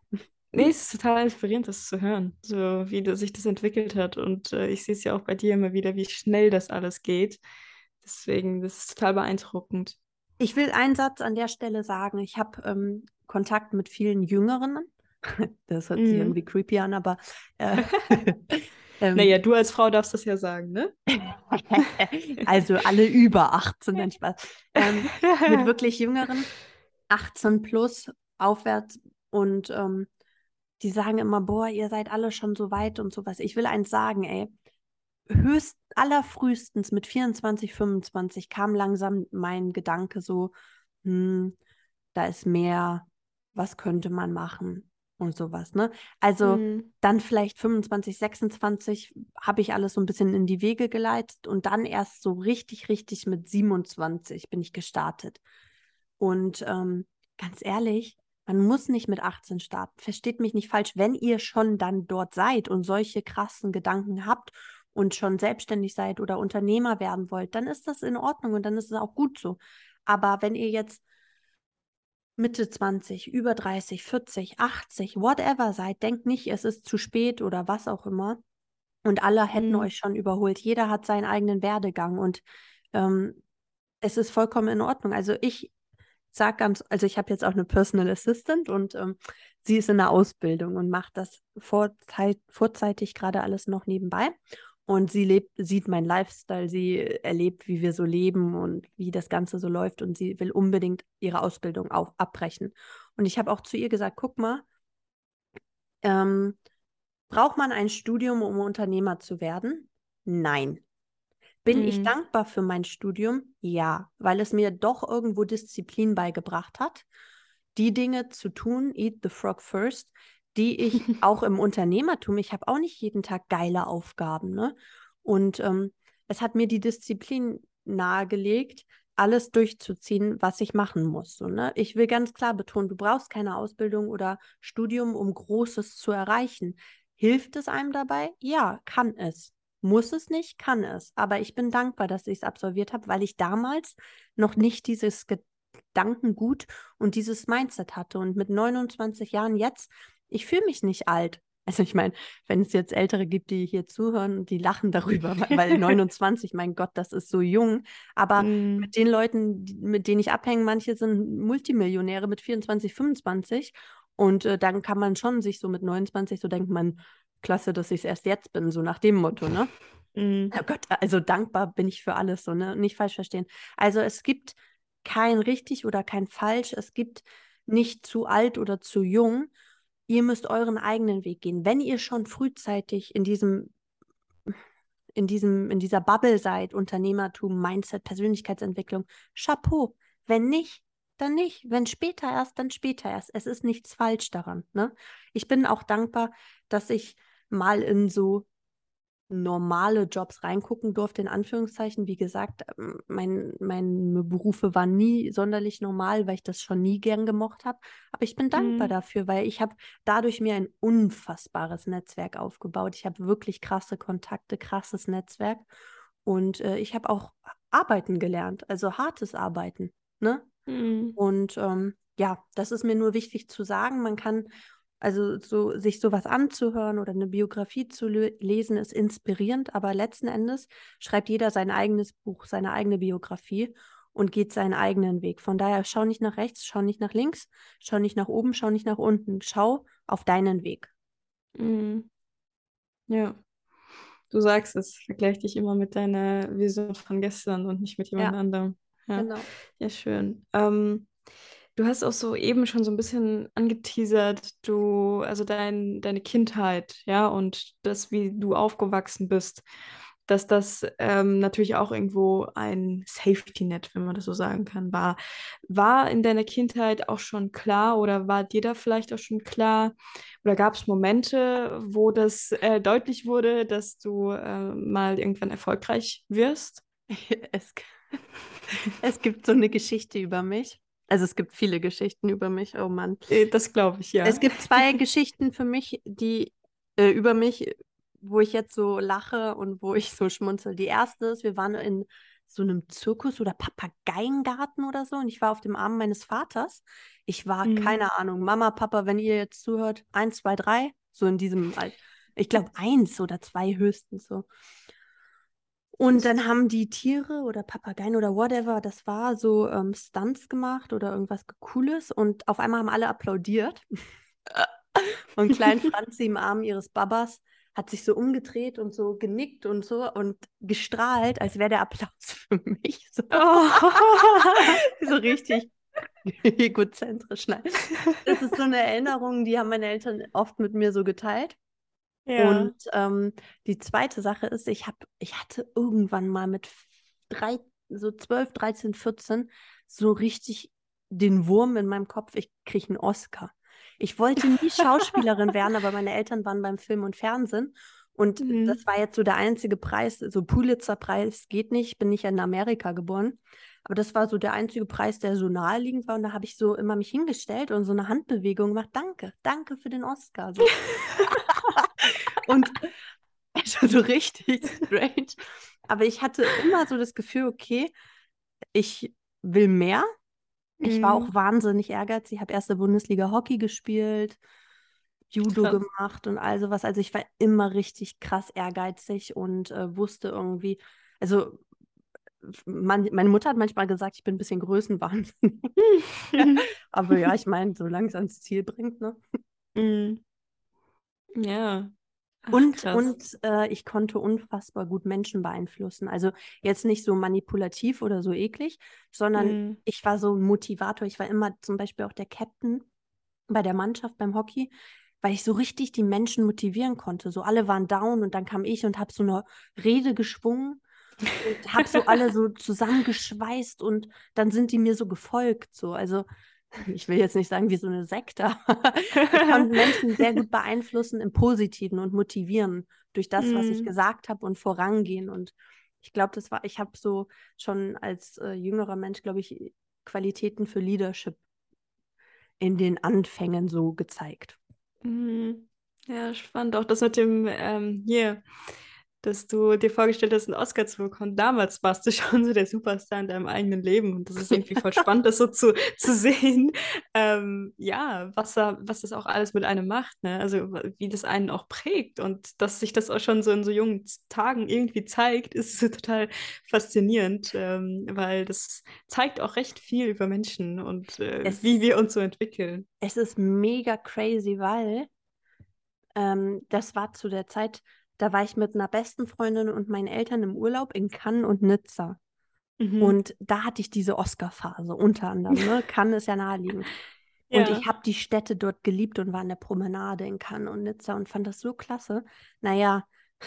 Nee, es ist total inspirierend, das zu hören, so wie sich das entwickelt hat. Und äh, ich sehe es ja auch bei dir immer wieder, wie schnell das alles geht. Deswegen, das ist total beeindruckend. Ich will einen Satz an der Stelle sagen. Ich habe ähm, Kontakt mit vielen Jüngeren. Das hört sich mm. irgendwie creepy an, aber. Äh, ähm, naja, du als Frau darfst das ja sagen, ne? also alle über 18, nein, Spaß. Ähm, mit wirklich Jüngeren, 18 plus aufwärts und ähm, die sagen immer, boah, ihr seid alle schon so weit und sowas. Ich will eins sagen, ey. Höchst allerfrühestens mit 24, 25 kam langsam mein Gedanke so, hm, da ist mehr, was könnte man machen und sowas, ne? Also mhm. dann vielleicht 25, 26 habe ich alles so ein bisschen in die Wege geleitet und dann erst so richtig, richtig mit 27 bin ich gestartet. Und ähm, ganz ehrlich, man muss nicht mit 18 starten. Versteht mich nicht falsch. Wenn ihr schon dann dort seid und solche krassen Gedanken habt und schon selbstständig seid oder Unternehmer werden wollt, dann ist das in Ordnung und dann ist es auch gut so. Aber wenn ihr jetzt Mitte 20, über 30, 40, 80, whatever seid, denkt nicht, es ist zu spät oder was auch immer. Und alle hätten mhm. euch schon überholt. Jeder hat seinen eigenen Werdegang und ähm, es ist vollkommen in Ordnung. Also ich sag ganz, also ich habe jetzt auch eine Personal Assistant und ähm, sie ist in der Ausbildung und macht das vorzeit, vorzeitig gerade alles noch nebenbei. Und sie lebt, sieht mein Lifestyle, sie erlebt, wie wir so leben und wie das Ganze so läuft und sie will unbedingt ihre Ausbildung auf, abbrechen. Und ich habe auch zu ihr gesagt, guck mal, ähm, braucht man ein Studium, um Unternehmer zu werden? Nein. Bin mhm. ich dankbar für mein Studium? Ja, weil es mir doch irgendwo Disziplin beigebracht hat, die Dinge zu tun, eat the frog first, die ich auch im Unternehmertum, ich habe auch nicht jeden Tag geile Aufgaben, ne? Und ähm, es hat mir die Disziplin nahegelegt, alles durchzuziehen, was ich machen muss. So, ne? Ich will ganz klar betonen, du brauchst keine Ausbildung oder Studium, um Großes zu erreichen. Hilft es einem dabei? Ja, kann es. Muss es nicht, kann es. Aber ich bin dankbar, dass ich es absolviert habe, weil ich damals noch nicht dieses Gedankengut und dieses Mindset hatte. Und mit 29 Jahren jetzt, ich fühle mich nicht alt. Also ich meine, wenn es jetzt Ältere gibt, die hier zuhören und die lachen darüber, weil 29, mein Gott, das ist so jung. Aber mm. mit den Leuten, mit denen ich abhänge, manche sind Multimillionäre mit 24, 25. Und äh, dann kann man schon sich so mit 29 so denkt man, klasse, dass ich es erst jetzt bin, so nach dem Motto, ne? Mhm. Oh Gott, also dankbar bin ich für alles, so, ne? Nicht falsch verstehen. Also es gibt kein richtig oder kein falsch, es gibt nicht zu alt oder zu jung. Ihr müsst euren eigenen Weg gehen. Wenn ihr schon frühzeitig in diesem in diesem in dieser Bubble seid, Unternehmertum, Mindset, Persönlichkeitsentwicklung, Chapeau. Wenn nicht, dann nicht. Wenn später erst, dann später erst. Es ist nichts falsch daran. Ne? Ich bin auch dankbar, dass ich mal in so normale Jobs reingucken durfte, in Anführungszeichen. Wie gesagt, ähm, mein, meine Berufe waren nie sonderlich normal, weil ich das schon nie gern gemocht habe. Aber ich bin dankbar mhm. dafür, weil ich habe dadurch mir ein unfassbares Netzwerk aufgebaut. Ich habe wirklich krasse Kontakte, krasses Netzwerk. Und äh, ich habe auch arbeiten gelernt, also hartes Arbeiten. Ne? Mhm. Und ähm, ja, das ist mir nur wichtig zu sagen. Man kann also so, sich sowas anzuhören oder eine Biografie zu lesen, ist inspirierend, aber letzten Endes schreibt jeder sein eigenes Buch, seine eigene Biografie und geht seinen eigenen Weg. Von daher schau nicht nach rechts, schau nicht nach links, schau nicht nach oben, schau nicht nach unten, schau auf deinen Weg. Mhm. Ja. Du sagst es, vergleich dich immer mit deiner Vision von gestern und nicht mit jemand ja. anderem. Ja. Genau. Ja, schön. Ähm, Du hast auch so eben schon so ein bisschen angeteasert, du, also dein, deine Kindheit, ja, und das, wie du aufgewachsen bist, dass das ähm, natürlich auch irgendwo ein Safety-Net, wenn man das so sagen kann, war. War in deiner Kindheit auch schon klar oder war dir da vielleicht auch schon klar oder gab es Momente, wo das äh, deutlich wurde, dass du äh, mal irgendwann erfolgreich wirst? Es, es gibt so eine Geschichte über mich. Also es gibt viele Geschichten über mich, oh Mann. Äh, das glaube ich, ja. Es gibt zwei Geschichten für mich, die äh, über mich, wo ich jetzt so lache und wo ich so schmunzel. Die erste ist, wir waren in so einem Zirkus oder Papageiengarten oder so und ich war auf dem Arm meines Vaters. Ich war, mhm. keine Ahnung, Mama, Papa, wenn ihr jetzt zuhört, eins, zwei, drei, so in diesem, ich glaube eins oder zwei höchstens so. Und dann haben die Tiere oder Papageien oder whatever, das war so ähm, Stunts gemacht oder irgendwas Cooles und auf einmal haben alle applaudiert. und Klein Franzi im Arm ihres Babas hat sich so umgedreht und so genickt und so und gestrahlt, als wäre der Applaus für mich. So, oh. so richtig egozentrisch. Nein. Das ist so eine Erinnerung, die haben meine Eltern oft mit mir so geteilt. Ja. Und ähm, die zweite Sache ist, ich habe, ich hatte irgendwann mal mit drei, so 12, 13, 14 so richtig den Wurm in meinem Kopf, ich kriege einen Oscar. Ich wollte nie Schauspielerin werden, aber meine Eltern waren beim Film und Fernsehen. Und mhm. das war jetzt so der einzige Preis, so Pulitzer-Preis geht nicht, bin nicht in Amerika geboren. Aber das war so der einzige Preis, der so naheliegend war. Und da habe ich so immer mich hingestellt und so eine Handbewegung gemacht. Danke, danke für den Oscar. So. und also so richtig strange. Aber ich hatte immer so das Gefühl, okay, ich will mehr. Ich war auch mhm. wahnsinnig ehrgeizig. Ich habe erste Bundesliga Hockey gespielt, Judo krass. gemacht und all sowas. Also ich war immer richtig krass ehrgeizig und äh, wusste irgendwie, also man, meine Mutter hat manchmal gesagt, ich bin ein bisschen größenwahnsinnig. Aber ja, ich meine, solange es ans Ziel bringt, ne? Mhm. Ja. Ach, und und äh, ich konnte unfassbar gut Menschen beeinflussen. Also jetzt nicht so manipulativ oder so eklig, sondern mhm. ich war so ein Motivator. Ich war immer zum Beispiel auch der Captain bei der Mannschaft beim Hockey, weil ich so richtig die Menschen motivieren konnte. So alle waren down und dann kam ich und habe so eine Rede geschwungen und habe so alle so zusammengeschweißt und dann sind die mir so gefolgt. So. Also ich will jetzt nicht sagen wie so eine Sekte, aber ich konnte Menschen sehr gut beeinflussen im Positiven und motivieren durch das, mm. was ich mhm. gesagt habe und vorangehen. Und ich glaube, das war, ich habe so schon als äh, jüngerer Mensch, glaube ich, Qualitäten für Leadership in den Anfängen so gezeigt. Mm. Ja, spannend. Auch das mit dem ähm, hier dass du dir vorgestellt hast, einen Oscar zu bekommen. Damals warst du schon so der Superstar in deinem eigenen Leben und das ist irgendwie voll spannend, das so zu, zu sehen. Ähm, ja, was, da, was das auch alles mit einem macht, ne? Also wie das einen auch prägt und dass sich das auch schon so in so jungen Tagen irgendwie zeigt, ist so total faszinierend, ähm, weil das zeigt auch recht viel über Menschen und äh, es, wie wir uns so entwickeln. Es ist mega crazy, weil ähm, das war zu der Zeit, da war ich mit einer besten Freundin und meinen Eltern im Urlaub in Cannes und Nizza. Mhm. Und da hatte ich diese Oscar-Phase unter anderem. Ne? Cannes ist ja naheliegend. Und Ja. ich habe die Städte dort geliebt und war an der Promenade in Cannes und Nizza und fand das so klasse. Naja,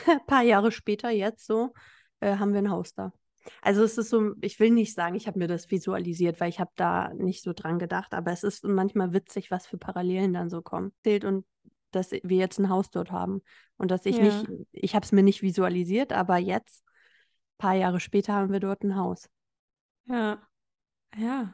ein paar Jahre später, jetzt so, äh, haben wir ein Haus da. Also es ist so, ich will nicht sagen, ich habe mir das visualisiert, weil ich habe da nicht so dran gedacht, aber es ist manchmal witzig, was für Parallelen dann so kommen. Zählt Und dass wir jetzt ein Haus dort haben und dass ich Ja. nicht, ich habe es mir nicht visualisiert, aber jetzt, ein paar Jahre später, haben wir dort ein Haus. Ja, ja.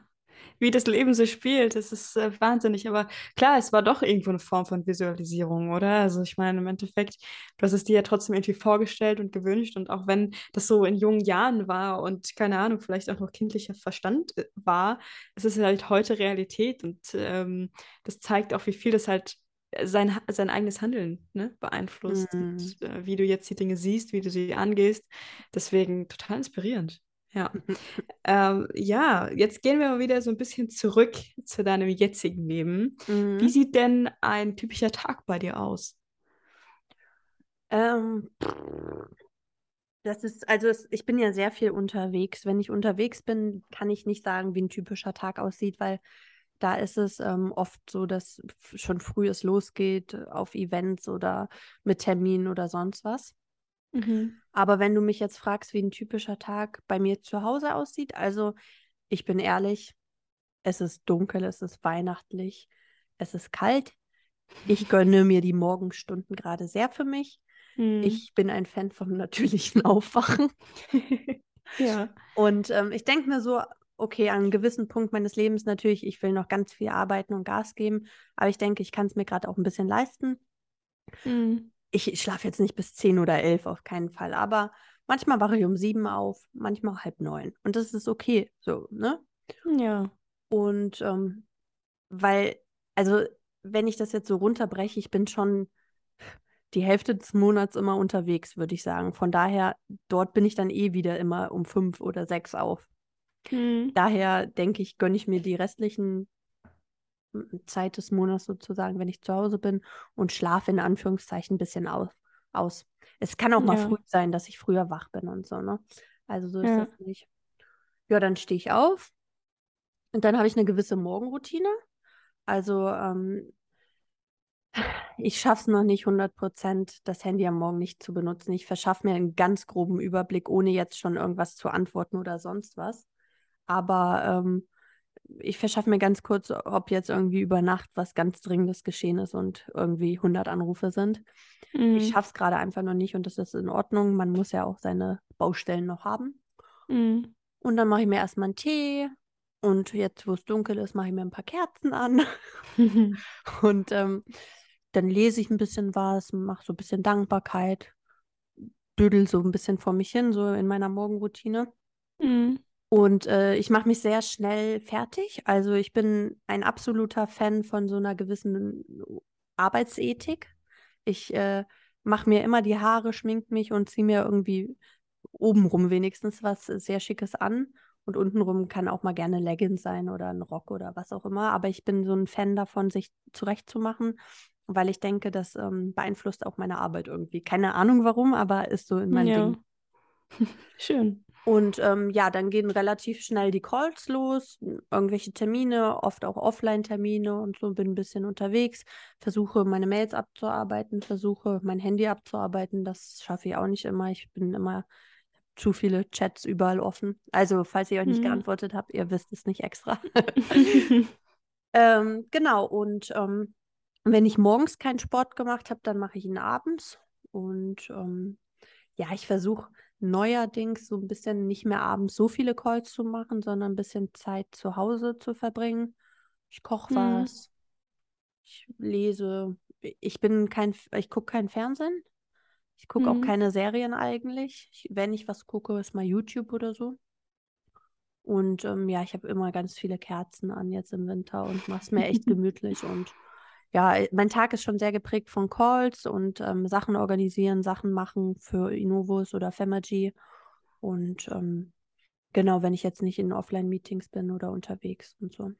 Wie das Leben so spielt, das ist äh, wahnsinnig. Aber klar, es war doch irgendwo eine Form von Visualisierung, oder? Also ich meine, im Endeffekt, du hast es dir ja trotzdem irgendwie vorgestellt und gewünscht. Und auch wenn das so in jungen Jahren war und keine Ahnung, vielleicht auch noch kindlicher Verstand äh, war, es ist halt heute Realität. Und ähm, das zeigt auch, wie viel das halt sein, sein eigenes Handeln ne, beeinflusst. Mhm. Und äh, wie du jetzt die Dinge siehst, wie du sie angehst. Deswegen total inspirierend. Ja. Ähm, ja, jetzt gehen wir mal wieder so ein bisschen zurück zu deinem jetzigen Leben. Wie Mhm. sieht denn ein typischer Tag bei dir aus? Ähm, das ist, also es, ich bin ja sehr viel unterwegs. Wenn ich unterwegs bin, kann ich nicht sagen, wie ein typischer Tag aussieht, weil da ist es ähm, oft so, dass schon früh es losgeht äh, auf Events oder mit Terminen oder sonst was. Aber wenn du mich jetzt fragst, wie ein typischer Tag bei mir zu Hause aussieht, also ich bin ehrlich, es ist dunkel, es ist weihnachtlich, es ist kalt. Ich gönne mir die Morgenstunden gerade sehr für mich. Mhm. Ich bin ein Fan vom natürlichen Aufwachen. Ja. Und ähm, ich denke mir so, okay, an einem gewissen Punkt meines Lebens natürlich, ich will noch ganz viel arbeiten und Gas geben, aber ich denke, ich kann es mir gerade auch ein bisschen leisten. Mhm. Ich schlafe jetzt nicht bis 10 oder 11, auf keinen Fall, aber manchmal wache ich um sieben auf, manchmal halb neun. Und das ist okay, so, ne? Ja. Und ähm, weil, also wenn ich das jetzt so runterbreche, ich bin schon die Hälfte des Monats immer unterwegs, würde ich sagen. Von daher, dort bin ich dann eh wieder immer um fünf oder sechs auf. Mhm. Daher denke ich, gönne ich mir die restlichen m, Zeit des Monats sozusagen, wenn ich zu Hause bin und schlafe in Anführungszeichen ein bisschen aus. aus. Es kann auch mal Ja. früh sein, dass ich früher wach bin und so, ne? Also so ist Ja. das nicht. Ja, dann stehe ich auf und dann habe ich eine gewisse Morgenroutine. Also ähm, ich schaffe es noch nicht 100 Prozent, das Handy am Morgen nicht zu benutzen. Ich verschaffe mir einen ganz groben Überblick, ohne jetzt schon irgendwas zu antworten oder sonst was. Aber ähm, ich verschaffe mir ganz kurz, ob jetzt irgendwie über Nacht was ganz Dringendes geschehen ist und irgendwie 100 Anrufe sind. Ich Mhm. schaffe es gerade einfach noch nicht und das ist in Ordnung. Man muss ja auch seine Baustellen noch haben. Mhm. Und dann mache ich mir erstmal einen Tee. Und jetzt, wo es dunkel ist, mache ich mir ein paar Kerzen an. Und ähm, dann lese ich ein bisschen was, mache so ein bisschen Dankbarkeit, dödel so ein bisschen vor mich hin, so in meiner Morgenroutine. Mhm. Und äh, ich mache mich sehr schnell fertig. Also ich bin ein absoluter Fan von so einer gewissen Arbeitsethik. Ich äh, mache mir immer die Haare, schmink mich und ziehe mir irgendwie obenrum wenigstens was sehr Schickes an. Und untenrum kann auch mal gerne Leggings sein oder ein Rock oder was auch immer. Aber ich bin so ein Fan davon, sich zurechtzumachen, weil ich denke, das ähm, beeinflusst auch meine Arbeit irgendwie. Keine Ahnung warum, aber ist so in meinem Ja. Ding. Schön. Und ähm, ja, dann gehen relativ schnell die Calls los, irgendwelche Termine, oft auch Offline-Termine und so, bin ein bisschen unterwegs, versuche meine Mails abzuarbeiten, versuche mein Handy abzuarbeiten. Das schaffe ich auch nicht immer. Ich bin immer zu viele Chats überall offen. Also, falls ihr euch nicht Mhm. geantwortet habt, ihr wisst es nicht extra. ähm, genau, und ähm, wenn ich morgens keinen Sport gemacht habe, dann mache ich ihn abends. Und ähm, ja, ich versuche neuerdings so ein bisschen nicht mehr abends so viele Calls zu machen, sondern ein bisschen Zeit zu Hause zu verbringen. Ich koche Mhm. was, ich lese. Ich bin kein, ich gucke kein Fernsehen. Ich gucke auch Mhm. keine Serien eigentlich. Ich, wenn ich was gucke, ist mal YouTube oder so. Und ähm, ja, ich habe immer ganz viele Kerzen an jetzt im Winter und mache es mir echt gemütlich. Und ja, äh, mein Tag ist schon sehr geprägt von Calls und ähm, Sachen organisieren, Sachen machen für Innovus oder Femergy. Und ähm, genau, wenn ich jetzt nicht in Offline-Meetings bin oder unterwegs und so.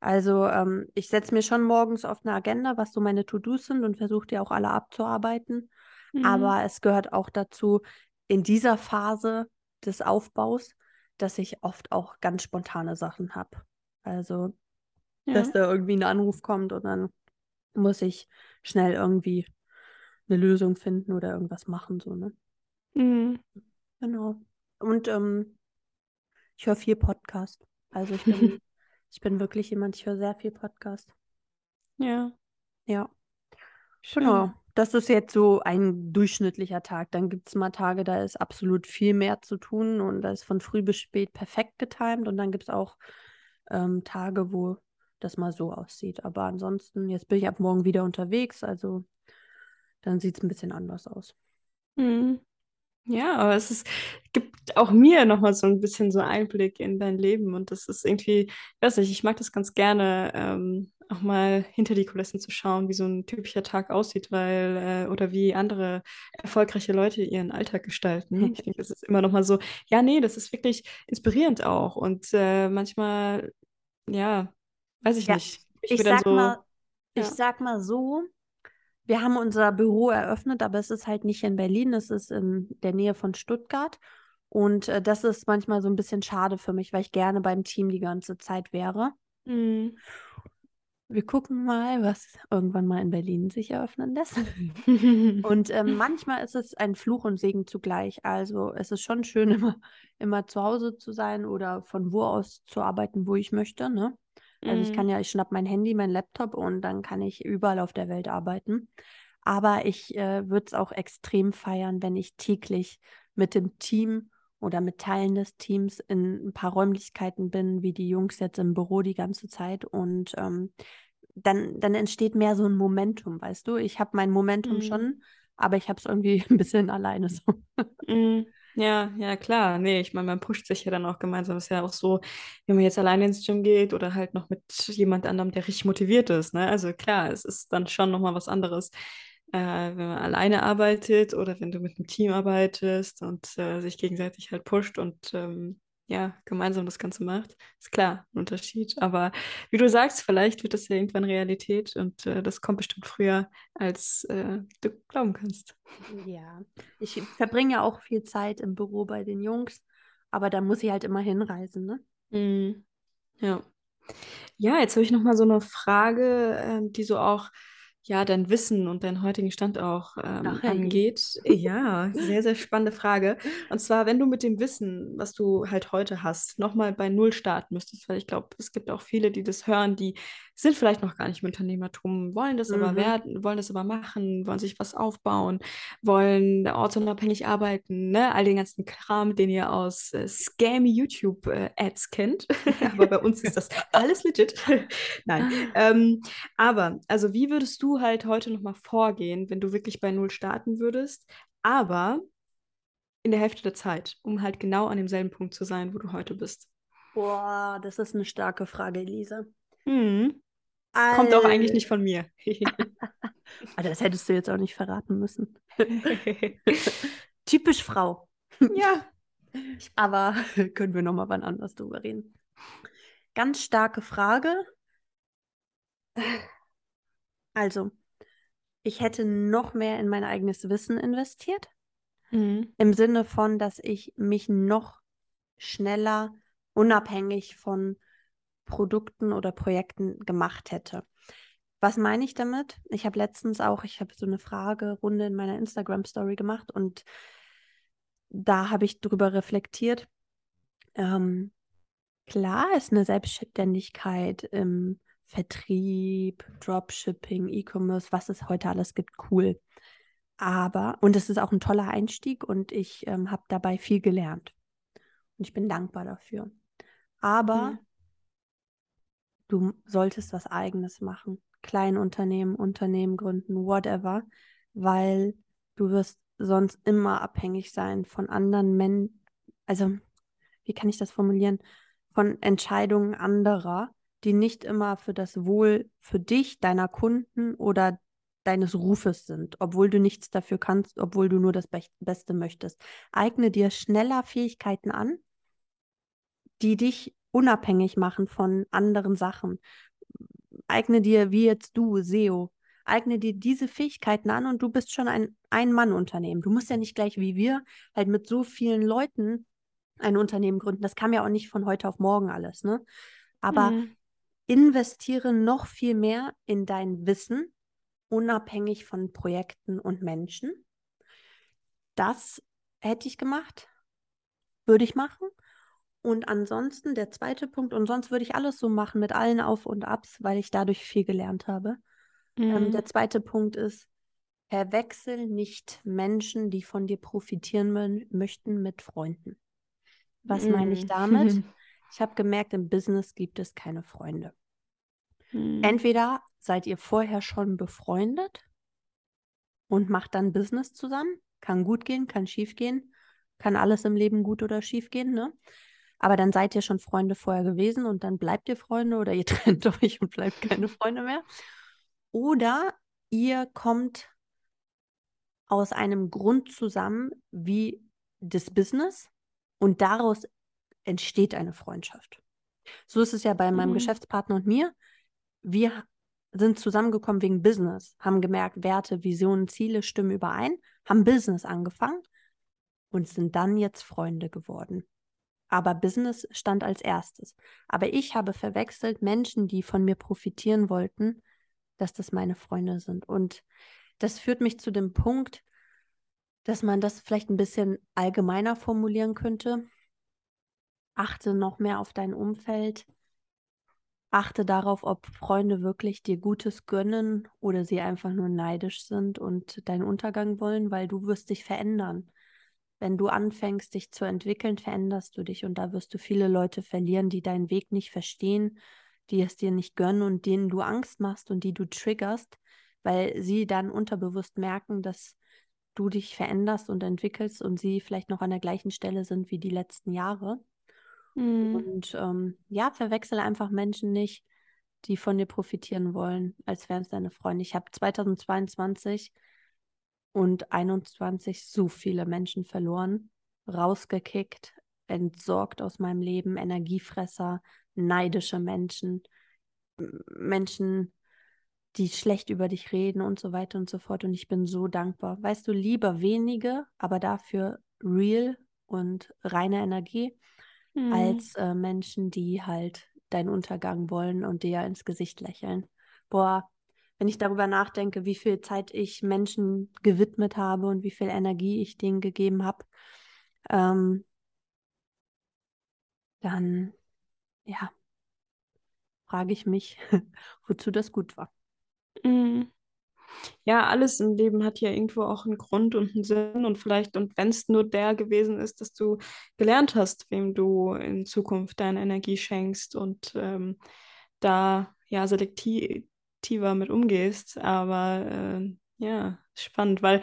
Also ähm, ich setze mir schon morgens auf eine Agenda, was so meine To-Dos sind und versuche die auch alle abzuarbeiten. Mhm. Aber es gehört auch dazu, in dieser Phase des Aufbaus, dass ich oft auch ganz spontane Sachen habe. Also Ja. dass da irgendwie ein Anruf kommt und dann muss ich schnell irgendwie eine Lösung finden oder irgendwas machen, so, ne? Mhm. Genau. Und ähm, ich höre viel Podcast. Also ich bin, ich bin wirklich jemand, ich höre sehr viel Podcast. Ja. Ja. Schön. Genau. Das ist jetzt so ein durchschnittlicher Tag. Dann gibt es mal Tage, da ist absolut viel mehr zu tun und da ist von früh bis spät perfekt getimt. Und dann gibt es auch ähm, Tage, wo das mal so aussieht. Aber ansonsten, jetzt bin ich ab morgen wieder unterwegs, also dann sieht es ein bisschen anders aus. Mhm. Ja, aber es ist, gibt auch mir nochmal so ein bisschen so Einblick in dein Leben und das ist irgendwie, ich weiß nicht, ich mag das ganz gerne, ähm, auch mal hinter die Kulissen zu schauen, wie so ein typischer Tag aussieht, weil, äh, oder wie andere erfolgreiche Leute ihren Alltag gestalten. Ich denke, das ist immer nochmal so, ja, nee, das ist wirklich inspirierend auch und äh, manchmal, ja, weiß ich Ja, nicht, ich Ich sag so, mal, ich ja. sag mal so, wir haben unser Büro eröffnet, aber es ist halt nicht in Berlin, es ist in der Nähe von Stuttgart. Und äh, das ist manchmal so ein bisschen schade für mich, weil ich gerne beim Team die ganze Zeit wäre. Mhm. Wir gucken mal, was irgendwann mal in Berlin sich eröffnen lässt. Und ähm, manchmal ist es ein Fluch und Segen zugleich. Also es ist schon schön, immer, immer zu Hause zu sein oder von wo aus zu arbeiten, wo ich möchte. Ne? Also ich kann Mhm. ja, ich schnapp mein Handy, mein Laptop und dann kann ich überall auf der Welt arbeiten. Aber ich äh, würde es auch extrem feiern, wenn ich täglich mit dem Team oder mit Teilen des Teams in ein paar Räumlichkeiten bin, wie die Jungs jetzt im Büro die ganze Zeit. Und ähm, dann, dann entsteht mehr so ein Momentum, weißt du? Ich habe mein Momentum Mhm. schon, aber ich habe es irgendwie ein bisschen alleine so. Mm, Ja, ja, klar. Nee, ich meine, man pusht sich ja dann auch gemeinsam. ist ja auch so, wenn man jetzt alleine ins Gym geht oder halt noch mit jemand anderem, der richtig motiviert ist, ne? Also klar, es ist dann schon nochmal was anderes, äh, wenn man alleine arbeitet oder wenn du mit einem Team arbeitest und äh, sich gegenseitig halt pusht und ähm, ja, gemeinsam das Ganze macht. Ist klar, ein Unterschied. Aber wie du sagst, vielleicht wird das ja irgendwann Realität und äh, das kommt bestimmt früher, als äh, du glauben kannst. Ja, ich verbringe ja auch viel Zeit im Büro bei den Jungs, aber da muss ich halt immer hinreisen, ne? Mm, Ja. Ja, jetzt habe ich noch mal so eine Frage, ähm, die so auch ja dein Wissen und deinen heutigen Stand auch ähm, Ach, angeht. Ja, sehr, sehr spannende Frage. Und zwar, wenn du mit dem Wissen, was du halt heute hast, noch mal bei Null starten müsstest, weil ich glaube, es gibt auch viele, die das hören, die sind vielleicht noch gar nicht im Unternehmertum, wollen das aber Mhm. werden, wollen das aber machen, wollen sich was aufbauen, wollen ortsunabhängig arbeiten, ne? All den ganzen Kram, den ihr aus äh, scammy YouTube-Ads kennt. aber bei uns ist das alles legit. Nein. Ähm, aber, also wie würdest du halt heute nochmal vorgehen, wenn du wirklich bei Null starten würdest, aber in der Hälfte der Zeit, um halt genau an demselben Punkt zu sein, wo du heute bist? Boah, das ist eine starke Frage, Elisa. Hm. Kommt auch eigentlich nicht von mir. Alter, das hättest du jetzt auch nicht verraten müssen. Typisch Frau. ja. Aber können wir nochmal wann anders drüber reden. Ganz starke Frage. Also, ich hätte noch mehr in mein eigenes Wissen investiert. Mhm. Im Sinne von, dass ich mich noch schneller unabhängig von Produkten oder Projekten gemacht hätte. Was meine ich damit? Ich habe letztens auch, ich habe so eine Fragerunde in meiner Instagram-Story gemacht und da habe ich drüber reflektiert. Ähm, klar ist eine Selbstständigkeit im Vertrieb, Dropshipping, E-Commerce, was es heute alles gibt, cool. Aber, und es ist auch ein toller Einstieg und ich ähm, habe dabei viel gelernt. Und ich bin dankbar dafür. Aber Mhm. du solltest was Eigenes machen. Kleinunternehmen, Unternehmen gründen, whatever, weil du wirst sonst immer abhängig sein von anderen Menschen. Also, wie kann ich das formulieren? Von Entscheidungen anderer, die nicht immer für das Wohl für dich, deiner Kunden oder deines Rufes sind, obwohl du nichts dafür kannst, obwohl du nur das Be Beste möchtest. Eigne dir schneller Fähigkeiten an, die dich unabhängig machen von anderen Sachen. Eigne dir, wie jetzt du, SEO, eigne dir diese Fähigkeiten an und du bist schon ein Ein-Mann-Unternehmen. Du musst ja nicht gleich wie wir halt mit so vielen Leuten ein Unternehmen gründen. Das kam ja auch nicht von heute auf morgen alles, ne? Aber Mhm. Investiere noch viel mehr in dein Wissen, unabhängig von Projekten und Menschen. Das hätte ich gemacht, würde ich machen. Und ansonsten der zweite Punkt, und sonst würde ich alles so machen mit allen Auf und Abs, weil ich dadurch viel gelernt habe. Ähm, Mhm. der zweite Punkt ist, verwechsel nicht Menschen, die von dir profitieren mö- möchten, mit Freunden. Was meine ich Mhm. damit? Ich habe gemerkt, im Business gibt es keine Freunde. Mhm. Entweder seid ihr vorher schon befreundet und macht dann Business zusammen. Kann gut gehen, kann schief gehen, kann alles im Leben gut oder schief gehen, ne? Aber dann seid ihr schon Freunde vorher gewesen und dann bleibt ihr Freunde oder ihr trennt euch und bleibt keine Freunde mehr. Oder ihr kommt aus einem Grund zusammen wie das Business und daraus entsteht eine Freundschaft. So ist es ja bei meinem Mhm. Geschäftspartner und mir. Wir sind zusammengekommen wegen Business, haben gemerkt, Werte, Visionen, Ziele stimmen überein, haben Business angefangen und sind dann jetzt Freunde geworden. Aber Business stand als erstes. Aber ich habe verwechselt Menschen, die von mir profitieren wollten, dass das meine Freunde sind. Und das führt mich zu dem Punkt, dass man das vielleicht ein bisschen allgemeiner formulieren könnte. Achte noch mehr auf dein Umfeld. Achte darauf, ob Freunde wirklich dir Gutes gönnen oder sie einfach nur neidisch sind und deinen Untergang wollen, weil du wirst dich verändern. Wenn du anfängst, dich zu entwickeln, veränderst du dich und da wirst du viele Leute verlieren, die deinen Weg nicht verstehen, die es dir nicht gönnen und denen du Angst machst und die du triggerst, weil sie dann unterbewusst merken, dass du dich veränderst und entwickelst und sie vielleicht noch an der gleichen Stelle sind wie die letzten Jahre. Mhm. Und ähm, ja, verwechsel einfach Menschen nicht, die von dir profitieren wollen, als wären es deine Freunde. Ich habe 2022 und 21 so viele Menschen verloren, rausgekickt, entsorgt aus meinem Leben, Energiefresser, neidische Menschen, Menschen, die schlecht über dich reden und so weiter und so fort. Und ich bin so dankbar. Weißt du, lieber wenige, aber dafür real und reine Energie, Mhm. als äh, Menschen, die halt deinen Untergang wollen und dir ins Gesicht lächeln. Boah, wenn ich darüber nachdenke, wie viel Zeit ich Menschen gewidmet habe und wie viel Energie ich denen gegeben habe, ähm, dann, ja, frage ich mich, wozu das gut war. Mhm. Ja, alles im Leben hat ja irgendwo auch einen Grund und einen Sinn und vielleicht, und wenn es nur der gewesen ist, dass du gelernt hast, wem du in Zukunft deine Energie schenkst und ähm, da ja selektiver mit umgehst. Aber äh, ja, spannend, weil